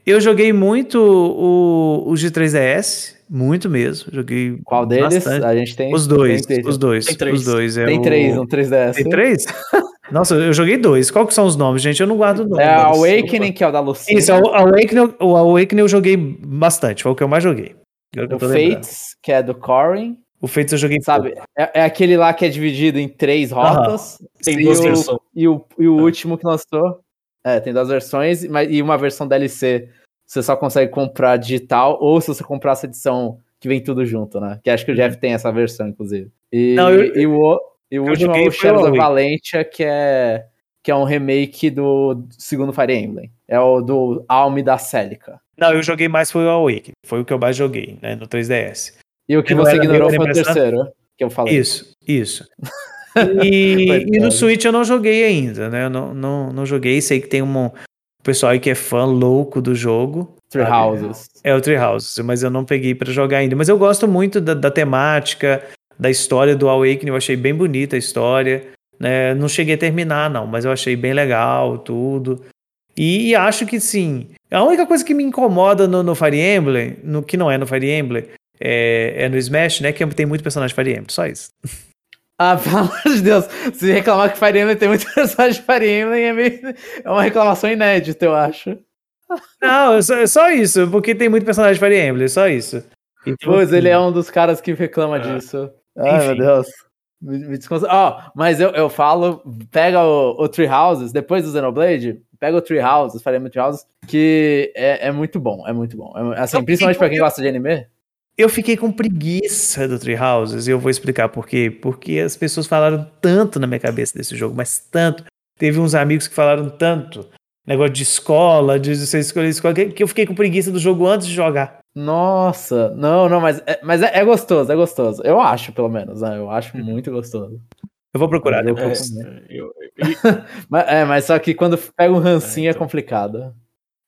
Eu joguei muito o, o G3DS, muito mesmo. Joguei Qual deles? bastante. A gente tem. Os dois, Tem, os dois, Tem três. os dois. É tem o- três, um 3DS. Tem três? Nossa, eu joguei dois. Qual que são os nomes, gente? Eu não guardo o nome. É deles. Awakening, que é o da Lucinda. Isso, o Awakening, o Awakening eu joguei bastante, foi o que eu mais joguei. Eu O tô lembrando. Fates, que é do Corin. O Fates eu joguei Sabe? É, é aquele lá que é dividido em três rotas. Tem duas o, versões. E o, e o último que lançou. É, tem duas versões, mas, e uma versão DLC. Você só consegue comprar digital, ou se você comprar essa edição que vem tudo junto, né? Que acho que o Jeff tem essa versão, inclusive. E, Não, eu- e o, e o eu último é o Shadows o of. Valentia, que é, que é um remake do segundo Fire Emblem. É o do Alme da Celica. Não, eu joguei mais foi o Awakening, foi o que eu mais joguei, né, no 3DS. E o que Não você ignorou foi o terceiro, que eu falei. Isso, isso. E, e no Switch eu não joguei ainda, né? Eu não, não, não joguei. Sei que tem um pessoal aí que é fã louco do jogo. Three sabe? Houses. É o Treehouse, mas eu não peguei pra jogar ainda. Mas eu gosto muito da, da temática, da história do Awakening. Eu achei bem bonita a história. Né? Não cheguei a terminar, não, mas eu achei bem legal tudo. E, e acho que sim. A única coisa que me incomoda no, no Fire Emblem, no que não é no Fire Emblem, é, é no Smash, né? Que tem muito personagem Fire Emblem, só isso. Ah, pelo amor de Deus. Se reclamar que Fire Emblem tem muito personagem de Fire Emblem, é, meio... é uma reclamação inédita, eu acho. Não, é só, é só isso, porque tem muito personagem Fire Emblem, só isso. Então, Pois, assim, ele é um dos caras que reclama disso. Ai, Enfim. meu Deus. Me, me Ó, mas eu, eu falo, pega o, o Tree Houses, depois do Xenoblade, pega o Tree Houses, Emblem Tree Houses, que é, é muito bom, é muito bom. É- assim, Eu principalmente pra quem gosta de anime. Eu fiquei com preguiça do Treehouses e eu vou explicar por quê. Porque as pessoas falaram tanto na minha cabeça desse jogo, mas tanto. Teve uns amigos que falaram tanto. Negócio de escola, de você escolher escola, que eu fiquei com preguiça do jogo antes de jogar. Nossa, não, não, mas, é, mas é, é gostoso, é gostoso. Eu acho, pelo menos, né? Eu acho muito gostoso. Eu vou procurar Eu- depois. É, eu- Mas, é, mas só que quando pega um rancinho É, é, então. complicado.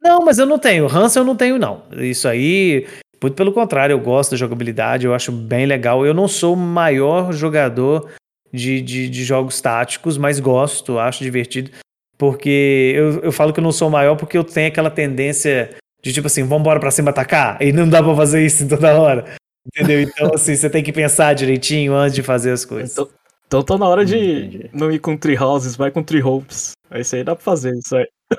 Não, mas eu não tenho. Hans eu não tenho, não. Isso aí, muito pelo contrário, eu gosto da jogabilidade, eu acho bem legal. Eu não sou o maior jogador de, de, de jogos táticos, mas gosto, acho divertido. Porque eu, eu falo que eu não sou o maior porque eu tenho aquela tendência de tipo assim, vambora pra cima atacar, e não dá pra fazer isso toda hora. Entendeu? Então, assim, você tem que pensar direitinho antes de fazer as coisas. Então, então tá na hora de Entendi. não ir com Tree Houses, vai com Tree Hopes. Isso aí dá pra fazer, isso aí.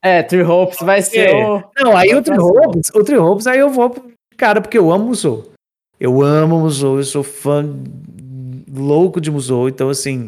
É, Three Hopes vai ser É. o. Não, aí o pra Trihopes, o Trihopes, aí eu vou, pro- cara, porque eu amo Musou. Eu amo Musou, eu sou fã louco de Musou, então assim,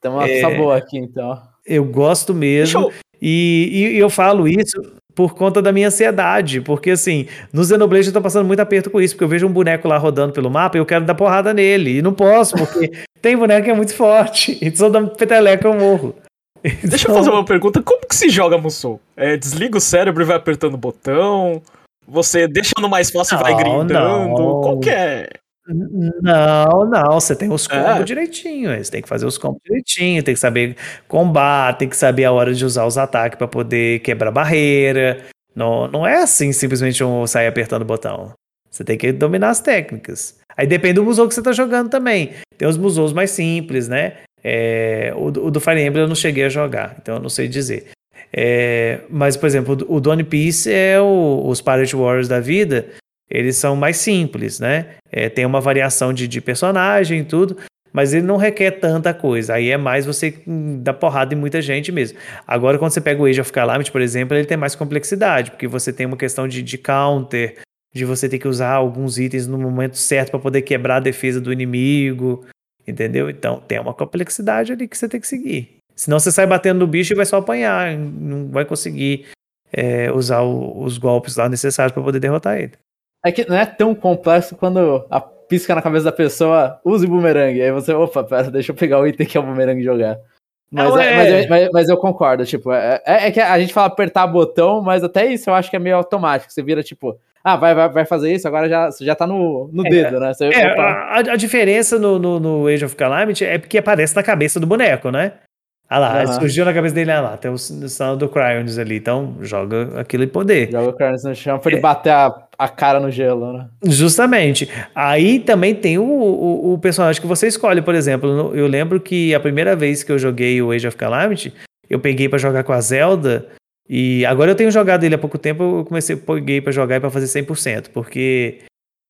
Tem uma é... boa aqui, então. Eu gosto Deixa mesmo. E, e eu falo isso por conta da minha ansiedade, porque assim, no Xenoblade eu tô passando muito aperto com isso, porque eu vejo um boneco lá rodando pelo mapa e eu quero dar porrada nele, e não posso, porque tem boneco que é muito forte, e se eu dar peteleca eu morro. deixa Então, eu fazer uma pergunta. Como que se joga Musou? É, desliga o cérebro e vai apertando o botão? Você deixa no mais fácil e vai grindando? não. Qual que é? Não, não, você tem os combos É. direitinho, você tem que fazer os combos direitinho, tem que saber combar, tem que saber a hora de usar os ataques pra poder quebrar barreira. Não, não é assim simplesmente um sair apertando o botão. Você tem que dominar as técnicas. Aí depende do musou que você tá jogando também. Tem os musous mais simples, né? É, o, do- o do Fire Emblem eu não cheguei a jogar, então eu não sei dizer. É, mas, por exemplo, o o do One Piece é o- os Pirate Warriors da vida, eles são mais simples, né? É, tem uma variação de, de personagem e tudo, mas ele não requer tanta coisa. Aí é mais você dar porrada em muita gente mesmo. Agora, quando você pega o Age of Calamity, por exemplo, ele tem mais complexidade, porque você tem uma questão de, de counter, de você ter que usar alguns itens no momento certo para poder quebrar a defesa do inimigo, entendeu? Então tem uma complexidade ali que você tem que seguir. Senão você sai batendo no bicho e vai só apanhar, não vai conseguir é, usar o, os golpes lá necessários para poder derrotar ele. É que não é tão complexo quando a pisca na cabeça da pessoa, use bumerangue. Aí você, opa, pera, deixa eu pegar o item que é o bumerangue e jogar. Mas, não, é... mas, mas, mas, eu concordo, tipo, é, é, é, que a gente fala apertar botão, mas até isso eu acho que é meio automático. Você vira, tipo, ah, vai, vai, vai fazer isso, agora já, já tá no, no é, dedo, né? Você, é, a, a, diferença no, no, no, Age of Calamity é porque aparece na cabeça do boneco, né? Ah lá, uhum. surgiu na cabeça dele, ah lá, tem o sinal do Cryonis ali, então joga aquilo em poder. Joga o Cryonis no chão pra ele é. bater a, a cara no gelo, né? Justamente. Aí também tem o, o, o, personagem que você escolhe, por exemplo. Eu lembro que a primeira vez que eu joguei o Age of Calamity, eu peguei para jogar com a Zelda, e agora eu tenho jogado ele há pouco tempo, eu comecei, peguei para jogar e pra fazer 100%, porque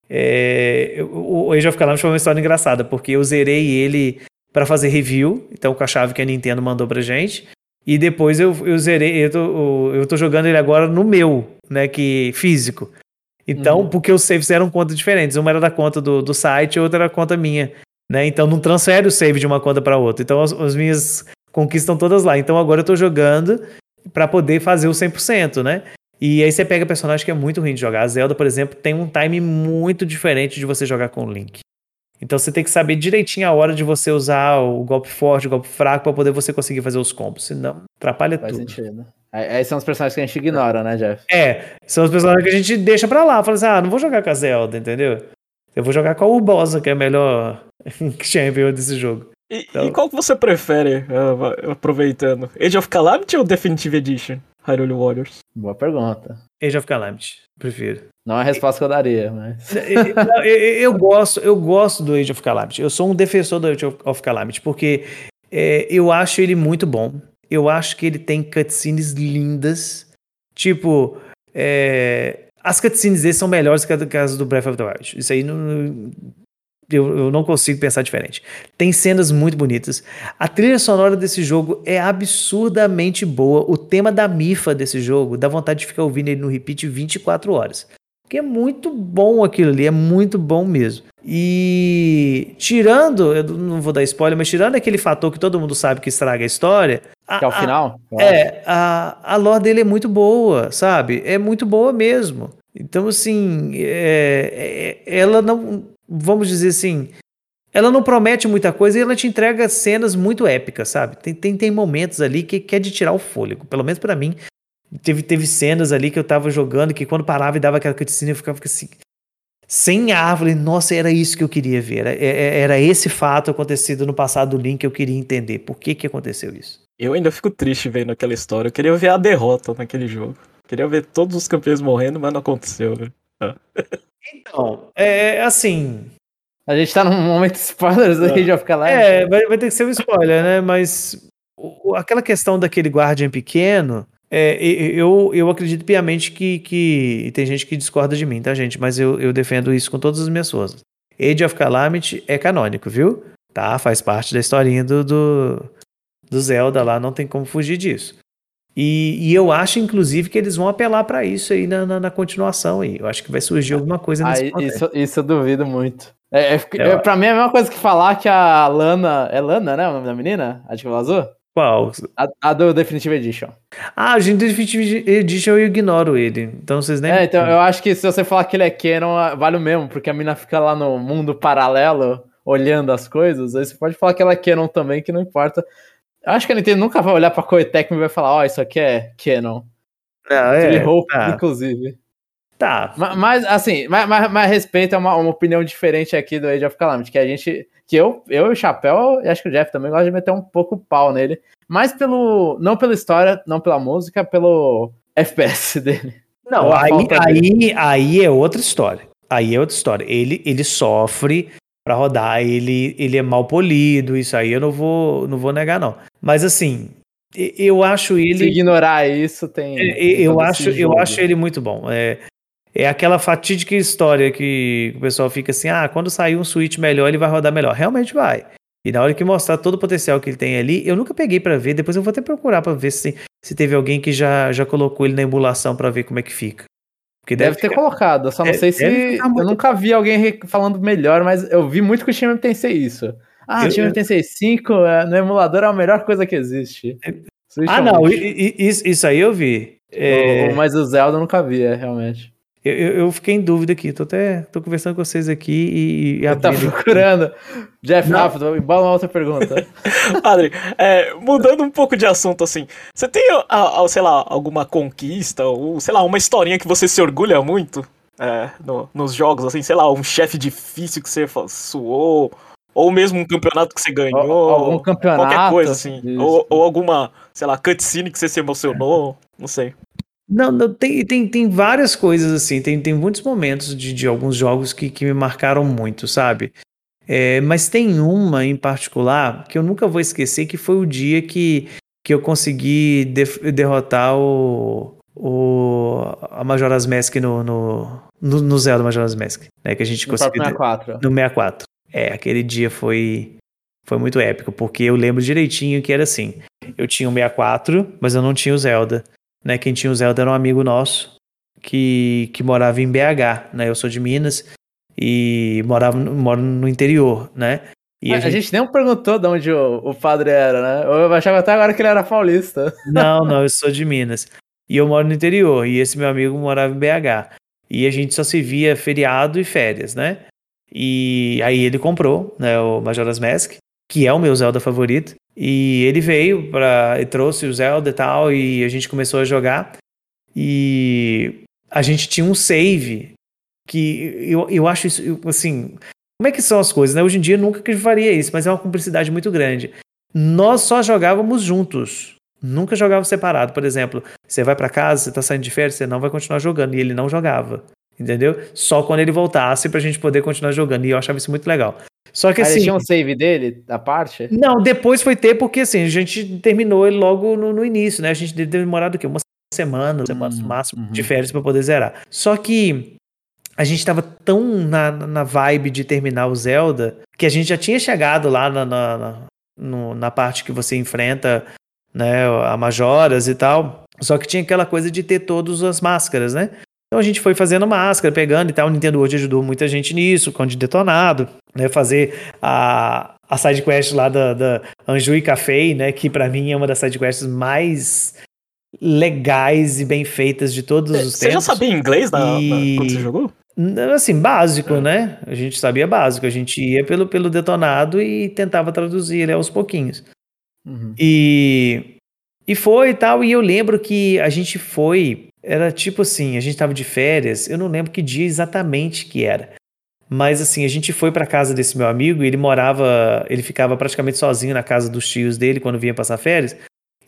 é, o Age of Calamity foi uma história engraçada, porque eu zerei ele para fazer review, então com a chave que a Nintendo mandou pra gente. E depois eu, eu zerei, eu tô, eu tô jogando ele agora no meu, né, que físico. Então, uhum. porque os saves eram contas diferentes. Uma era da conta do, do site, outra era da conta minha. Né? Então não transfere o save de uma conta para outra. Então as, as, minhas conquistas estão todas lá. Então agora eu tô jogando para poder fazer o 100%, né? E aí você pega personagem que é muito ruim de jogar. A Zelda, por exemplo, tem um time muito diferente de você jogar com o Link. Então você tem que saber direitinho a hora de você usar o golpe forte, o golpe fraco, para poder você conseguir fazer os combos. Senão, atrapalha Faz tudo. Sentido. Aí são os personagens que a gente ignora, né, Jeff? É, são os personagens que a gente deixa pra lá. Fala assim, ah, não vou jogar com a Zelda, entendeu? Eu vou jogar com a Urbosa, que é a melhor champion desse jogo. E, então... e qual que você prefere, uh, aproveitando? Age of Calamity ou Definitive Edition? Hyrule Warriors? Boa pergunta. Age of Calamity, prefiro. Não é a resposta que eu daria, mas. eu, eu, eu, gosto, eu gosto do Age of Calamity. Eu sou um defensor do Age of Calamity, porque é, eu acho ele muito bom. Eu acho que ele tem cutscenes lindas. Tipo, é, as cutscenes dele são melhores que as do Breath of the Wild. Isso aí não, eu, eu, não consigo pensar diferente. Tem cenas muito bonitas. A trilha sonora desse jogo é absurdamente boa. O tema da Mifa desse jogo dá vontade de ficar ouvindo ele no repeat 24 horas. Porque é muito bom aquilo ali, é muito bom mesmo. E tirando, eu não vou dar spoiler, mas tirando aquele fator que todo mundo sabe que estraga a história. Que é o final? A, é, a, a lore dele é muito boa, sabe? É muito boa mesmo. Então, assim, é, é, ela não. Vamos dizer assim. Ela não promete muita coisa e ela te entrega cenas muito épicas, sabe? Tem, tem, tem momentos ali que, que é de tirar o fôlego. Pelo menos para mim, Teve, teve cenas ali que eu tava jogando que quando parava e dava aquela cutscene eu ficava assim. Sem árvore, nossa, era isso que eu queria ver. Era, é, é, era esse fato acontecido no passado do Link que eu queria entender. Por que que aconteceu isso? Eu ainda fico triste vendo aquela história. Eu queria ver a derrota naquele jogo. Eu queria ver todos os campeões morrendo, mas não aconteceu, né? Então, é assim. A gente tá num momento spoilers do Age of Calamity. É, vai, vai ter que ser um spoiler, né? Mas o, aquela questão daquele Guardian pequeno é, eu, eu acredito piamente que, que tem gente que discorda de mim, tá, gente? Mas eu, eu defendo isso com todas as minhas forças. Age of Calamity é canônico, viu? Tá, faz parte da historinha do, do, do Zelda lá, não tem como fugir disso. E, e eu acho, inclusive, que eles vão apelar para isso aí na, na, na, continuação aí. Eu acho que vai surgir alguma coisa nesse ah, isso, isso eu duvido muito. É, é, é, pra mim é a mesma coisa que falar que a Lana. É Lana, né? O nome da menina? A de cabelo azul? Qual? A, a, do Definitive Edition. Ah, o Definitive Edition eu ignoro ele. Então vocês nem. É, então eu acho que se você falar que ele é canon, vale o mesmo, porque a mina fica lá no mundo paralelo olhando as coisas. Aí você pode falar que ela é canon também, que não importa. Eu acho que a Nintendo nunca vai olhar pra Koei e vai falar: Ó, oh, isso aqui é canon. Não, é. Hope, tá. inclusive. Tá. Mas, mas assim, mas, mas, mas respeito é uma, uma opinião diferente aqui do Age of Calamity, que a gente que eu, eu e o Chapéu, e acho que o Jeff também gosta de meter um pouco pau nele. Mas pelo. Não pela história, não pela música, pelo FPS dele. Não, aí, aí, aí é outra história. Aí é outra história. Ele, ele sofre para rodar, ele, ele é mal polido, isso aí eu não vou, não vou negar, não. Mas assim, eu acho ele. Se ignorar isso, tem. É, eu, acho, eu acho ele muito bom. É, é aquela fatídica história que o pessoal fica assim: ah, quando sair um Switch melhor, ele vai rodar melhor. Realmente vai. E na hora que mostrar todo o potencial que ele tem ali, eu nunca peguei pra ver, depois eu vou até procurar pra ver se, se teve alguém que já, já colocou ele na emulação pra ver como é que fica. Porque Deve, ter ficar- colocado, eu só não Deve- sei se. deve Eu nunca vi alguém falando melhor, mas eu vi muito que o Shin Megami Tensei isso. Ah, Eu- o Shin Megami Tensei 5 é, no emulador é a melhor coisa que existe. Switch Ah, não, isso, isso aí eu vi. É, Mas o Zelda eu nunca vi, é, realmente. eu, eu- eu fiquei em dúvida aqui, tô até tô conversando com vocês aqui e, e tá procurando. Jeff, Não. rápido, bola uma outra pergunta. Padre, é, mudando um pouco de assunto, assim, você tem, a- a- sei lá, alguma conquista, ou, sei lá, uma historinha que você se orgulha muito é, no- nos jogos, assim, sei lá, um chefe difícil que você suou, ou mesmo um campeonato que você ganhou, Algum campeonato. qualquer coisa, assim, Isso. ou, ou alguma, sei lá, cutscene que você se emocionou, não sei. Não, não, tem, tem, tem várias coisas assim, tem, tem muitos momentos de, de alguns jogos que, que me marcaram muito, sabe? É, mas tem uma em particular que eu nunca vou esquecer, que foi o dia que, que eu consegui def- derrotar o, o a Majora's Mask no, no, no, no Zelda Majora's Mask, né? Que a gente No conseguiu próprio de- 64. no 64. É, aquele dia foi foi muito épico, porque eu lembro direitinho que era assim. Eu tinha o 64, mas eu não tinha o Zelda, né? Quem tinha o Zelda era um amigo nosso que, que morava em BH, né? Eu sou de Minas e morava moro no interior, né? E a, a gente nem perguntou de onde o, o padre era, né? Eu achava até agora que ele era paulista. Não, não, eu sou de Minas. E eu moro no interior, e esse meu amigo morava em BH. E a gente só se via feriado e férias, né? E aí ele comprou, né, o Majora's Mask, que é o meu Zelda favorito. E ele veio para e trouxe o Zelda e tal, e a gente começou a jogar. E a gente tinha um save que eu, eu acho isso, eu, assim, como é que são as coisas, né? Hoje em dia nunca que faria isso, mas é uma cumplicidade muito grande. Nós só jogávamos juntos. Nunca jogava separado. Por exemplo, você vai pra casa, você tá saindo de férias, você não vai continuar jogando. E ele não jogava. Entendeu? Só quando ele voltasse pra gente poder continuar jogando. E eu achava isso muito legal. Só que Aí assim. tinha um save dele, a parte? Não, depois foi ter, porque assim, a gente terminou ele logo no, no início, né? A gente deve ter demorado o quê? Uma semana, semanas no máximo, uhum. de férias pra poder zerar. Só que a gente tava tão na, na vibe de terminar o Zelda que a gente já tinha chegado lá na, na, na, no- na parte que você enfrenta né, a Majoras e tal. Só que tinha aquela coisa de ter todas as máscaras, né? Então a gente foi fazendo máscara, pegando e tal. O Nintendo World ajudou muita gente nisso, com o de detonado, né? Fazer a, a sidequest lá da, da Anju e Café, né? Que pra mim é uma das sidequests mais legais e bem feitas de todos os Você já tempos. sabia inglês na, na- E- quando você jogou? Assim, básico, É. né? A gente sabia básico. A gente ia pelo, pelo detonado e tentava traduzir ele aos pouquinhos. Uhum. E, e foi e tal. E eu lembro que a gente foi. Era tipo assim: a gente tava de férias. Eu não lembro que dia exatamente que era. Mas assim, a gente foi pra casa desse meu amigo. Ele morava. Ele ficava praticamente sozinho na casa dos tios dele quando vinha passar férias.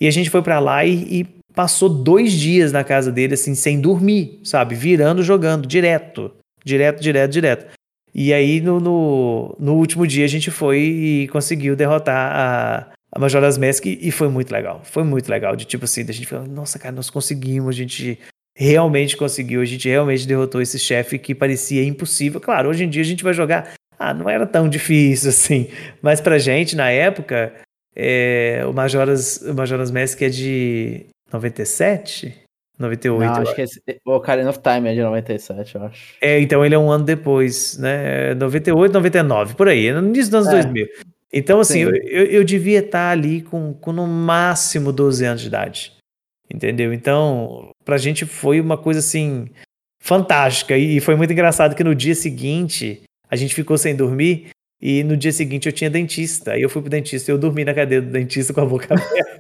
E a gente foi pra lá e, e passou dois dias na casa dele, assim, sem dormir, sabe? Virando, jogando, direto. Direto, direto, direto. E aí, no, no, no último dia, a gente foi e conseguiu derrotar a, a Majora's Mask e foi muito legal. Foi muito legal. De tipo assim, da gente falar, nossa, cara, nós conseguimos, a gente realmente conseguiu, a gente realmente derrotou esse chefe que parecia impossível. Claro, hoje em dia a gente vai jogar, ah, não era tão difícil assim. Mas pra gente, na época, é, o, Majora's, o Majora's Mask é de 97? 98, Não, acho que esse, o Ocarina of Time é de 97, eu acho. é, então ele é um ano depois, né? 98, 99, por aí, no início dos anos É. 2000. Então, assim, Sim. eu, eu, devia estar ali com, com no máximo 12 anos de idade. Entendeu? Então, pra gente foi uma coisa assim fantástica. E foi muito engraçado que no dia seguinte a gente ficou sem dormir. E no dia seguinte eu tinha dentista. Aí eu fui pro dentista e eu dormi na cadeira do dentista com a boca aberta.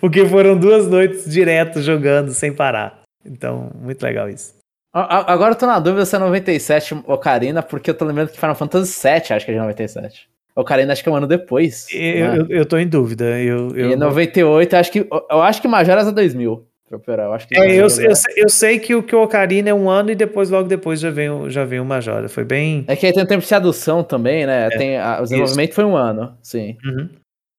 Porque foram duas noites direto jogando sem parar. Então, muito legal isso. Agora eu tô na dúvida se é 97 Ocarina, porque eu tô lembrando que Final Fantasy VII acho que é de 97. Ocarina acho que é um ano depois. Eu, né? eu, eu tô em dúvida. Eu, eu, E 98, acho que. Eu acho que Majora's é 2000. Pra operar. Eu acho que É, eu, Majora's eu, sei- eu sei que o, que o Ocarina é um ano e depois, logo depois, já vem, o- já vem o Majora. Foi bem. É que aí tem o tempo de tradução também, né? Tem, a- o desenvolvimento foi um ano, sim. Uhum.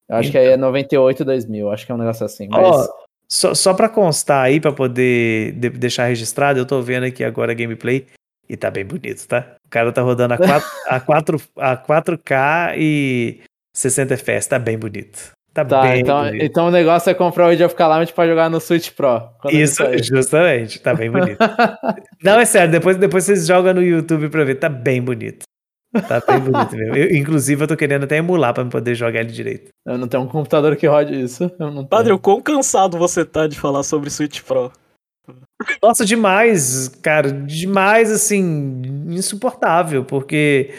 Eu acho que aí é 98 e 2000. Acho que é um negócio assim. Mas... Ó, só, só pra constar aí, pra poder de- deixar registrado, eu tô vendo aqui agora a gameplay e tá bem bonito, tá? O cara tá rodando a, 4, a, 4, a 4K e 60 FPS, tá bem bonito. Tá, Tá, bem então, bonito. então o negócio é comprar o Age of Calamity pra jogar no Switch Pro. Isso, justamente, tá bem bonito. Não, é sério, depois, depois vocês jogam no YouTube pra ver, tá bem bonito. Tá bem bonito mesmo. Eu, inclusive, eu tô querendo até emular pra poder jogar ele direito. Eu não tenho um computador que rode isso. Eu. Padre, o quão cansado você tá de falar sobre Switch Pro? Nossa, demais, cara, demais, assim, insuportável, porque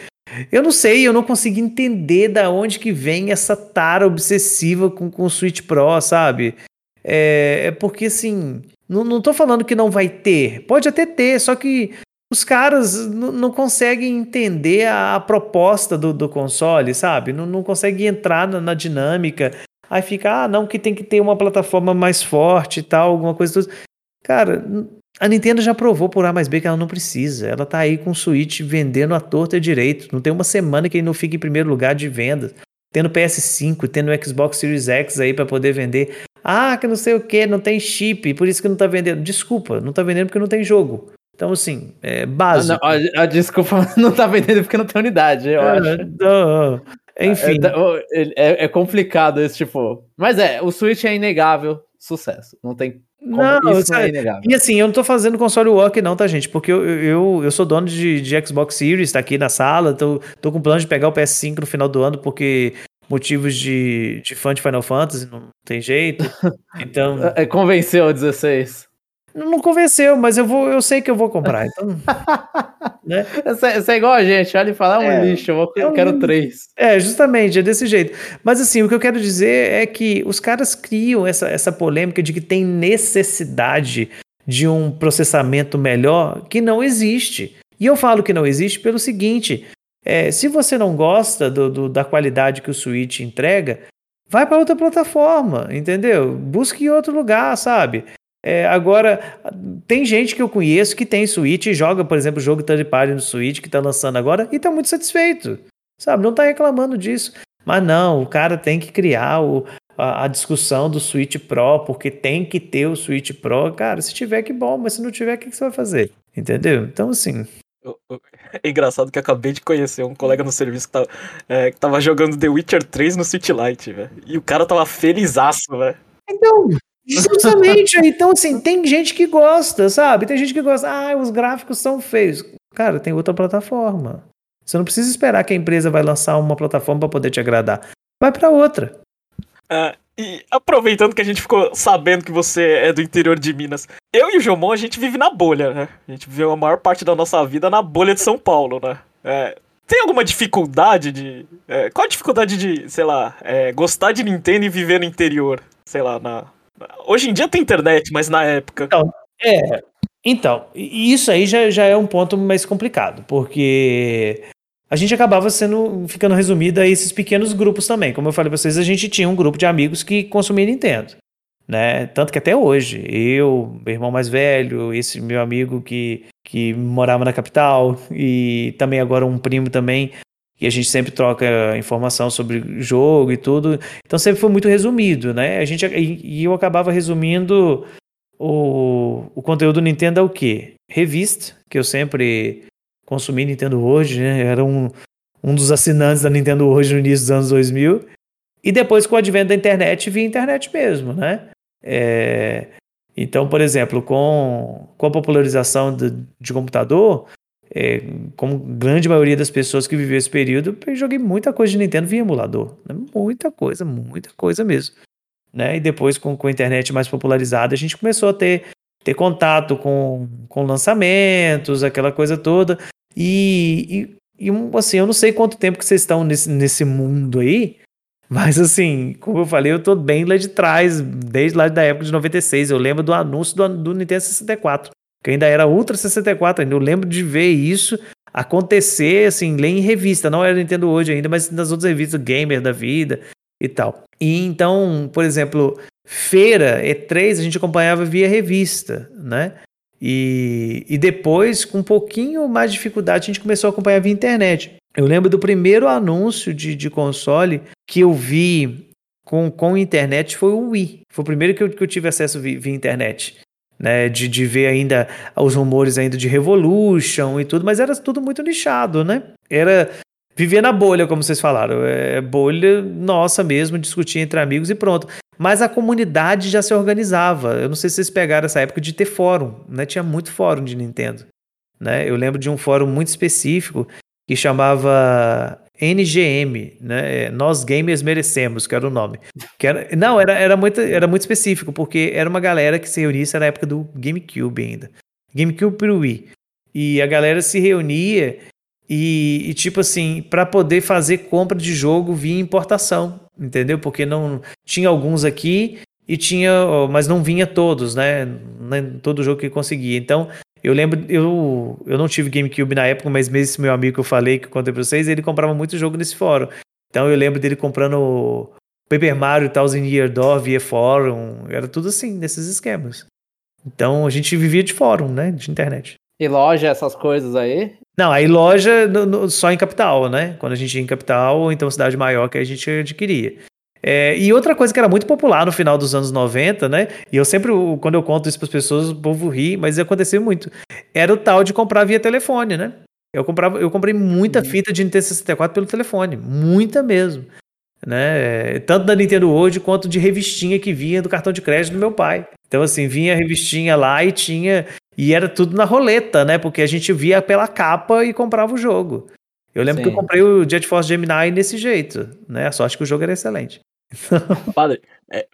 eu não sei, eu não consigo entender da onde que vem essa tara obsessiva com, com o Switch Pro, sabe? É, é porque, assim, não, não tô falando que não vai ter, pode até ter, só que os caras não conseguem entender a, a proposta do, do console, sabe? Não, não conseguem entrar na, na dinâmica. Aí fica, ah, não, que tem que ter uma plataforma mais forte e tal, alguma coisa. Cara, a Nintendo já provou por A mais B que ela não precisa. Ela tá aí com o Switch vendendo a torta e direito. Não tem uma semana que ele não fica em primeiro lugar de vendas. Tendo PS5, tendo Xbox Series X aí pra poder vender. Ah, que não sei o que, não tem chip, por isso que não tá vendendo. Desculpa, não tá vendendo porque não tem jogo. Então, assim, é Ah, básico. não, a, a desculpa não tá vendendo porque não tem unidade, eu acho. É, não. Enfim, É, o- ele- é, é complicado esse tipo. Mas é, o Switch é inegável sucesso. Não tem como. não, isso é inegável. E assim, eu não tô fazendo console walk não, tá, gente? Porque eu, eu, eu sou dono de, de Xbox Series, tá aqui na sala, tô, tô com plano de pegar o PS5 no final do ano, porque motivos de, de fã de Final Fantasy, não tem jeito. Então, É, convenceu o 16. Não convenceu, mas eu vou, eu sei que eu vou comprar. Então, né? Essa é igual a gente, olha e fala, é um É, lixo, eu, vou, é eu um quero lixo. três. É, justamente, é desse jeito. Mas assim, o que eu quero dizer é que os caras criam essa, essa polêmica de que tem necessidade de um processamento melhor que não existe. E eu falo que não existe pelo seguinte: é, se você não gosta do, do- da qualidade que o Switch entrega, vai para outra plataforma, entendeu? Busque em outro lugar, sabe? É, agora, tem gente que eu conheço que tem Switch e joga, por exemplo, o jogo third party no Switch que tá lançando agora e tá muito satisfeito. Sabe? Não tá reclamando disso. Mas não, o cara tem que criar o, a, a discussão do Switch Pro, porque tem que ter o Switch Pro. Cara, se tiver, que bom, mas se não tiver, o que, que você vai fazer? Entendeu? Então, assim. É engraçado que eu acabei de conhecer um colega no serviço que tava, é, que tava jogando The Witcher 3 no Switch Lite, velho. E o cara tava felizaço, velho. Então, justamente. então, assim, tem gente que gosta, sabe? Tem gente que gosta. Ah, os gráficos são feios. Cara, tem outra plataforma. Você não precisa esperar que a empresa vai lançar uma plataforma para poder te agradar. Vai para outra. É, e aproveitando que a gente ficou sabendo que você é do interior de Minas, eu e o Jomon, a gente vive na bolha, né? A gente viveu a maior parte da nossa vida na bolha de São Paulo, né? É, tem alguma dificuldade de. é, qual a dificuldade de, sei lá, é, gostar de Nintendo e viver no interior? Sei lá, na. Hoje em dia tem internet, mas na época. É. Então, isso aí já, já é um ponto mais complicado, porque a gente acabava sendo ficando resumido a esses pequenos grupos também. Como eu falei pra vocês, a gente tinha um grupo de amigos que consumia Nintendo. Né? Tanto que até hoje, eu, meu irmão mais velho, esse meu amigo que, que morava na capital, e também agora um primo também, e a gente sempre troca informação sobre jogo e tudo. Então sempre foi muito resumido, né? A gente, e, eu acabava resumindo o, o conteúdo do Nintendo é o quê? Revista, que eu sempre consumi Nintendo hoje, né? Era um, um dos assinantes da Nintendo hoje no início dos anos 2000. E depois, com o advento da internet, via internet mesmo, né? É, então, por exemplo, com, com a popularização de, de computador, é, como grande maioria das pessoas que viveu esse período, eu joguei muita coisa de Nintendo via emulador. né? Muita coisa, muita coisa mesmo. Né? E depois, com, com a internet mais popularizada, a gente começou a ter, ter contato com, com lançamentos, aquela coisa toda. E, e, e, assim, eu não sei quanto tempo que vocês estão nesse, nesse mundo aí, mas assim, como eu falei, eu tô bem lá de trás, desde lá da época de 96. Eu lembro do anúncio do, do Nintendo 64, que ainda era Ultra 64 ainda. Eu lembro de ver isso acontecer, assim, ler em revista. Não era Nintendo hoje ainda, mas nas outras revistas, Gamer da vida e tal. E então, por exemplo, feira, E3, a gente acompanhava via revista, né? E, e depois, com um pouquinho mais de dificuldade, a gente começou a acompanhar via internet. Eu lembro do primeiro anúncio de, de console que eu vi com, com internet foi o Wii. Foi o primeiro que eu, que eu tive acesso via, via internet. Né, de, de ver ainda os rumores ainda de Revolution e tudo, mas era tudo muito nichado, né? Era vivia na bolha, como vocês falaram. É bolha nossa mesmo, discutir entre amigos e pronto. Mas a comunidade já se organizava. Eu não sei se vocês pegaram essa época de ter fórum, né? Tinha muito fórum de Nintendo. Né? Eu lembro de um fórum muito específico que chamava NGM, né? É, Nós Gamers Merecemos, que era o nome. Que era, não, era, era, muito, era muito específico, porque era uma galera que se reunia, na época do GameCube ainda. GameCube pro Wii. E a galera se reunia e, e tipo assim, para poder fazer compra de jogo via importação, entendeu? Porque não tinha alguns aqui e tinha, mas não vinha todos, né? Todo jogo que conseguia. Então, eu lembro, eu, eu não tive GameCube na época, mas mesmo esse meu amigo que eu falei, que eu contei pra vocês, ele comprava muito jogo nesse fórum. Então eu lembro dele comprando Paper Mario Thousand Year Door via fórum, era tudo assim, nesses esquemas. Então a gente vivia de fórum, né, de internet. E loja, essas coisas aí? Não, aí loja no, no, só em capital, né? Quando a gente ia em capital, ou então cidade maior que a gente adquiria. É, e outra coisa que era muito popular no final dos anos 90, né? E eu sempre, quando eu conto isso para as pessoas, o povo ri, mas aconteceu muito. Era o tal de comprar via telefone, né? Eu, comprava, eu comprei muita uhum. fita de Nintendo 64 pelo telefone, muita mesmo. Né? Tanto da Nintendo hoje quanto de revistinha que vinha do cartão de crédito do meu pai. Então, assim, vinha a revistinha lá e tinha. E era tudo na roleta, né? Porque a gente via pela capa e comprava o jogo. Eu lembro Sim. que eu comprei o Jet Force Gemini desse jeito, né? A sorte que o jogo era excelente. Padre, é...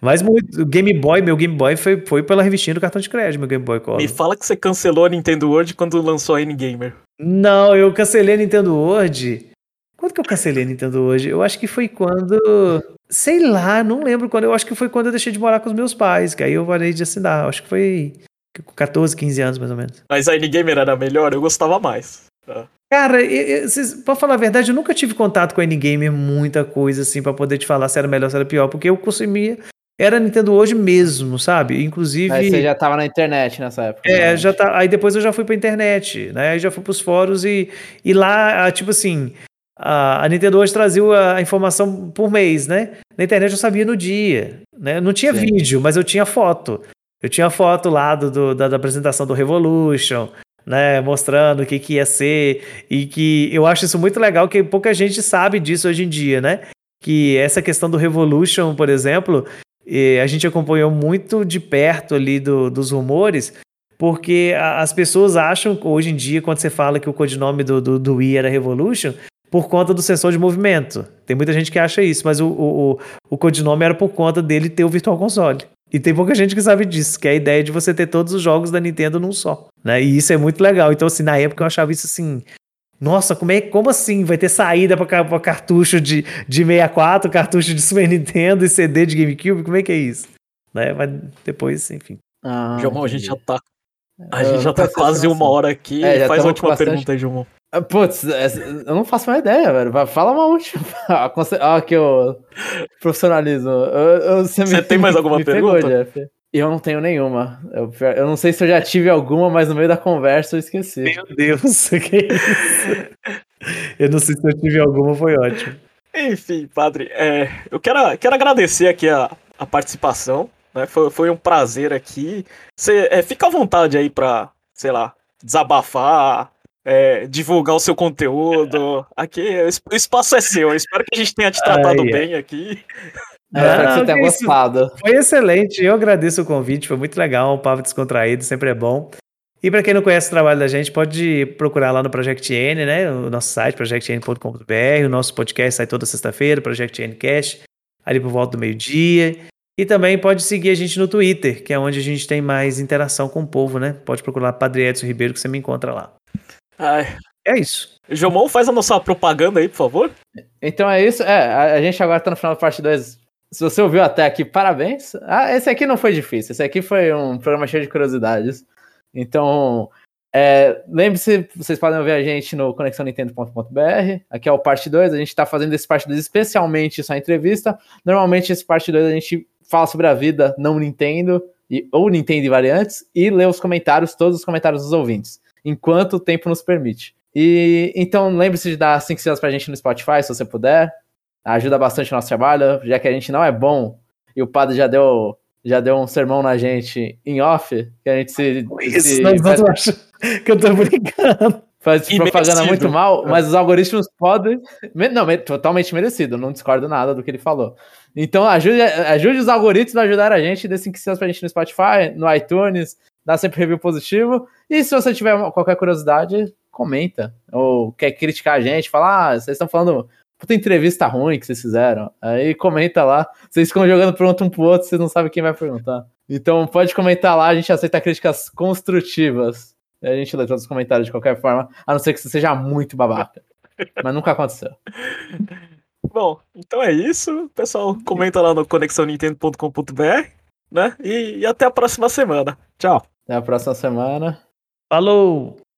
Mas muito, o Game Boy, meu Game Boy foi, foi pela revistinha do cartão de crédito, meu Game Boy Color. Me fala que você cancelou a Nintendo World quando lançou a N-Gamer. Não, eu cancelei a Nintendo World. Quando que eu cancelei a Nintendo World? Eu acho que foi quando. Sei lá, não lembro quando. Eu acho que foi quando eu deixei de morar com os meus pais, que aí eu parei de assinar. Acho que foi com 14, 15 anos mais ou menos. Mas a N-Gamer era melhor, eu gostava mais. Tá. Cara, pra falar a verdade, eu nunca tive contato com a N-Gamer, muita coisa assim, para poder te falar se era melhor ou se era pior, porque eu consumia. Era Nintendo hoje mesmo, sabe? Inclusive. Mas você já tava na internet nessa época. É, já tá. Aí depois eu já fui pra internet, né? Aí já fui pros fóruns e, e lá, tipo assim, a, a Nintendo hoje trazia a informação por mês, né? Na internet eu sabia no dia, né? Não tinha Sim. vídeo, mas eu tinha foto. Eu tinha foto lá do, do da, da, apresentação do Revolution, né, mostrando o que, que ia ser, e que eu acho isso muito legal, que pouca gente sabe disso hoje em dia, né? Que essa questão do Revolution, por exemplo, a gente acompanhou muito de perto ali do, dos rumores, porque as pessoas acham, hoje em dia, quando você fala que o codinome do, do, do Wii era Revolution, por conta do sensor de movimento. Tem muita gente que acha isso, mas o, o, o codinome era por conta dele ter o Virtual Console. E tem pouca gente que sabe disso, que é a ideia de você ter todos os jogos da Nintendo num só. Né? E isso é muito legal. Então, assim, na época eu achava isso assim. Nossa, como, é, como assim? Vai ter saída para cartucho de, de 64, cartucho de Super Nintendo e CD de GameCube? Como é que é isso? Né? Mas depois, enfim. Ah, João, a gente já tá. A gente já tá quase uma hora aqui. É, Faz a última bastante... pergunta aí, João. Ah, putz, eu não faço mais ideia, velho. Fala uma última. Olha aqui o profissionalismo. Eu, eu, você, você me, tem mais alguma pergunta? Pegou, Jeff. Eu não tenho nenhuma. Eu, eu, não sei se eu já tive alguma, mas no meio da conversa eu esqueci. Meu Deus, que isso? Eu não sei se eu tive alguma, foi ótimo. Enfim, padre, é, eu quero, quero agradecer aqui a, a participação. Né? Foi, foi um prazer aqui. Você é, fica à vontade aí para, sei lá, desabafar, é, divulgar o seu conteúdo. Aqui, o espaço é seu. Eu espero que a gente tenha te tratado Ai, bem aqui. É, espero que você tenha gostado. Foi excelente. Eu agradeço o convite. Foi muito legal. Um papo descontraído, sempre é bom. E para quem não conhece o trabalho da gente, pode procurar lá no Project N, né? O nosso site, projectn.com.br. O nosso podcast sai toda sexta-feira, Project N Cash, ali por volta do meio-dia. E também pode seguir a gente no Twitter, que é onde a gente tem mais interação com o povo, né? Pode procurar Padre Edson Ribeiro, que você me encontra lá. Ai. É isso. Jomon, faz a nossa propaganda aí, por favor. Então é isso. É, a gente agora tá no final da parte 2. Se você ouviu até aqui, parabéns. Ah, esse aqui não foi difícil. Esse aqui foi um programa cheio de curiosidades. Então, é, lembre-se, vocês podem ouvir a gente no conexãonintendo.com.br. Aqui é o parte 2. A gente está fazendo esse parte 2 especialmente só entrevista. Normalmente, esse parte 2 a gente fala sobre a vida não Nintendo, e, ou Nintendo e variantes, e lê os comentários, todos os comentários dos ouvintes enquanto o tempo nos permite. E então lembre-se de dar 5 estrelas pra gente no Spotify, se você puder. Ajuda bastante o nosso trabalho, já que a gente não é bom e o padre já deu já deu um sermão na gente em off, que a gente se. Isso, se... nós que eu tô brincando. faz E propaganda merecido. muito mal, mas os algoritmos podem. Não, me- totalmente merecido, não discordo nada do que ele falou. Então ajude, ajude os algoritmos a ajudar a gente, dê 5 estrelas pra gente no Spotify, no iTunes, dá sempre review positivo. E se você tiver qualquer curiosidade, comenta. Ou quer criticar a gente, fala, ah, vocês estão falando. Puta entrevista ruim que vocês fizeram. Aí comenta lá. Vocês ficam jogando pergunta um pro outro, vocês não sabem quem vai perguntar. Então pode comentar lá, a gente aceita críticas construtivas. A gente lê todos os comentários de qualquer forma, a não ser que você seja muito babaca. Mas nunca aconteceu. Bom, então é isso. Pessoal, comenta lá no conexãonintendo.com.br, né? E, e até a próxima semana. Tchau. Até a próxima semana. Falou!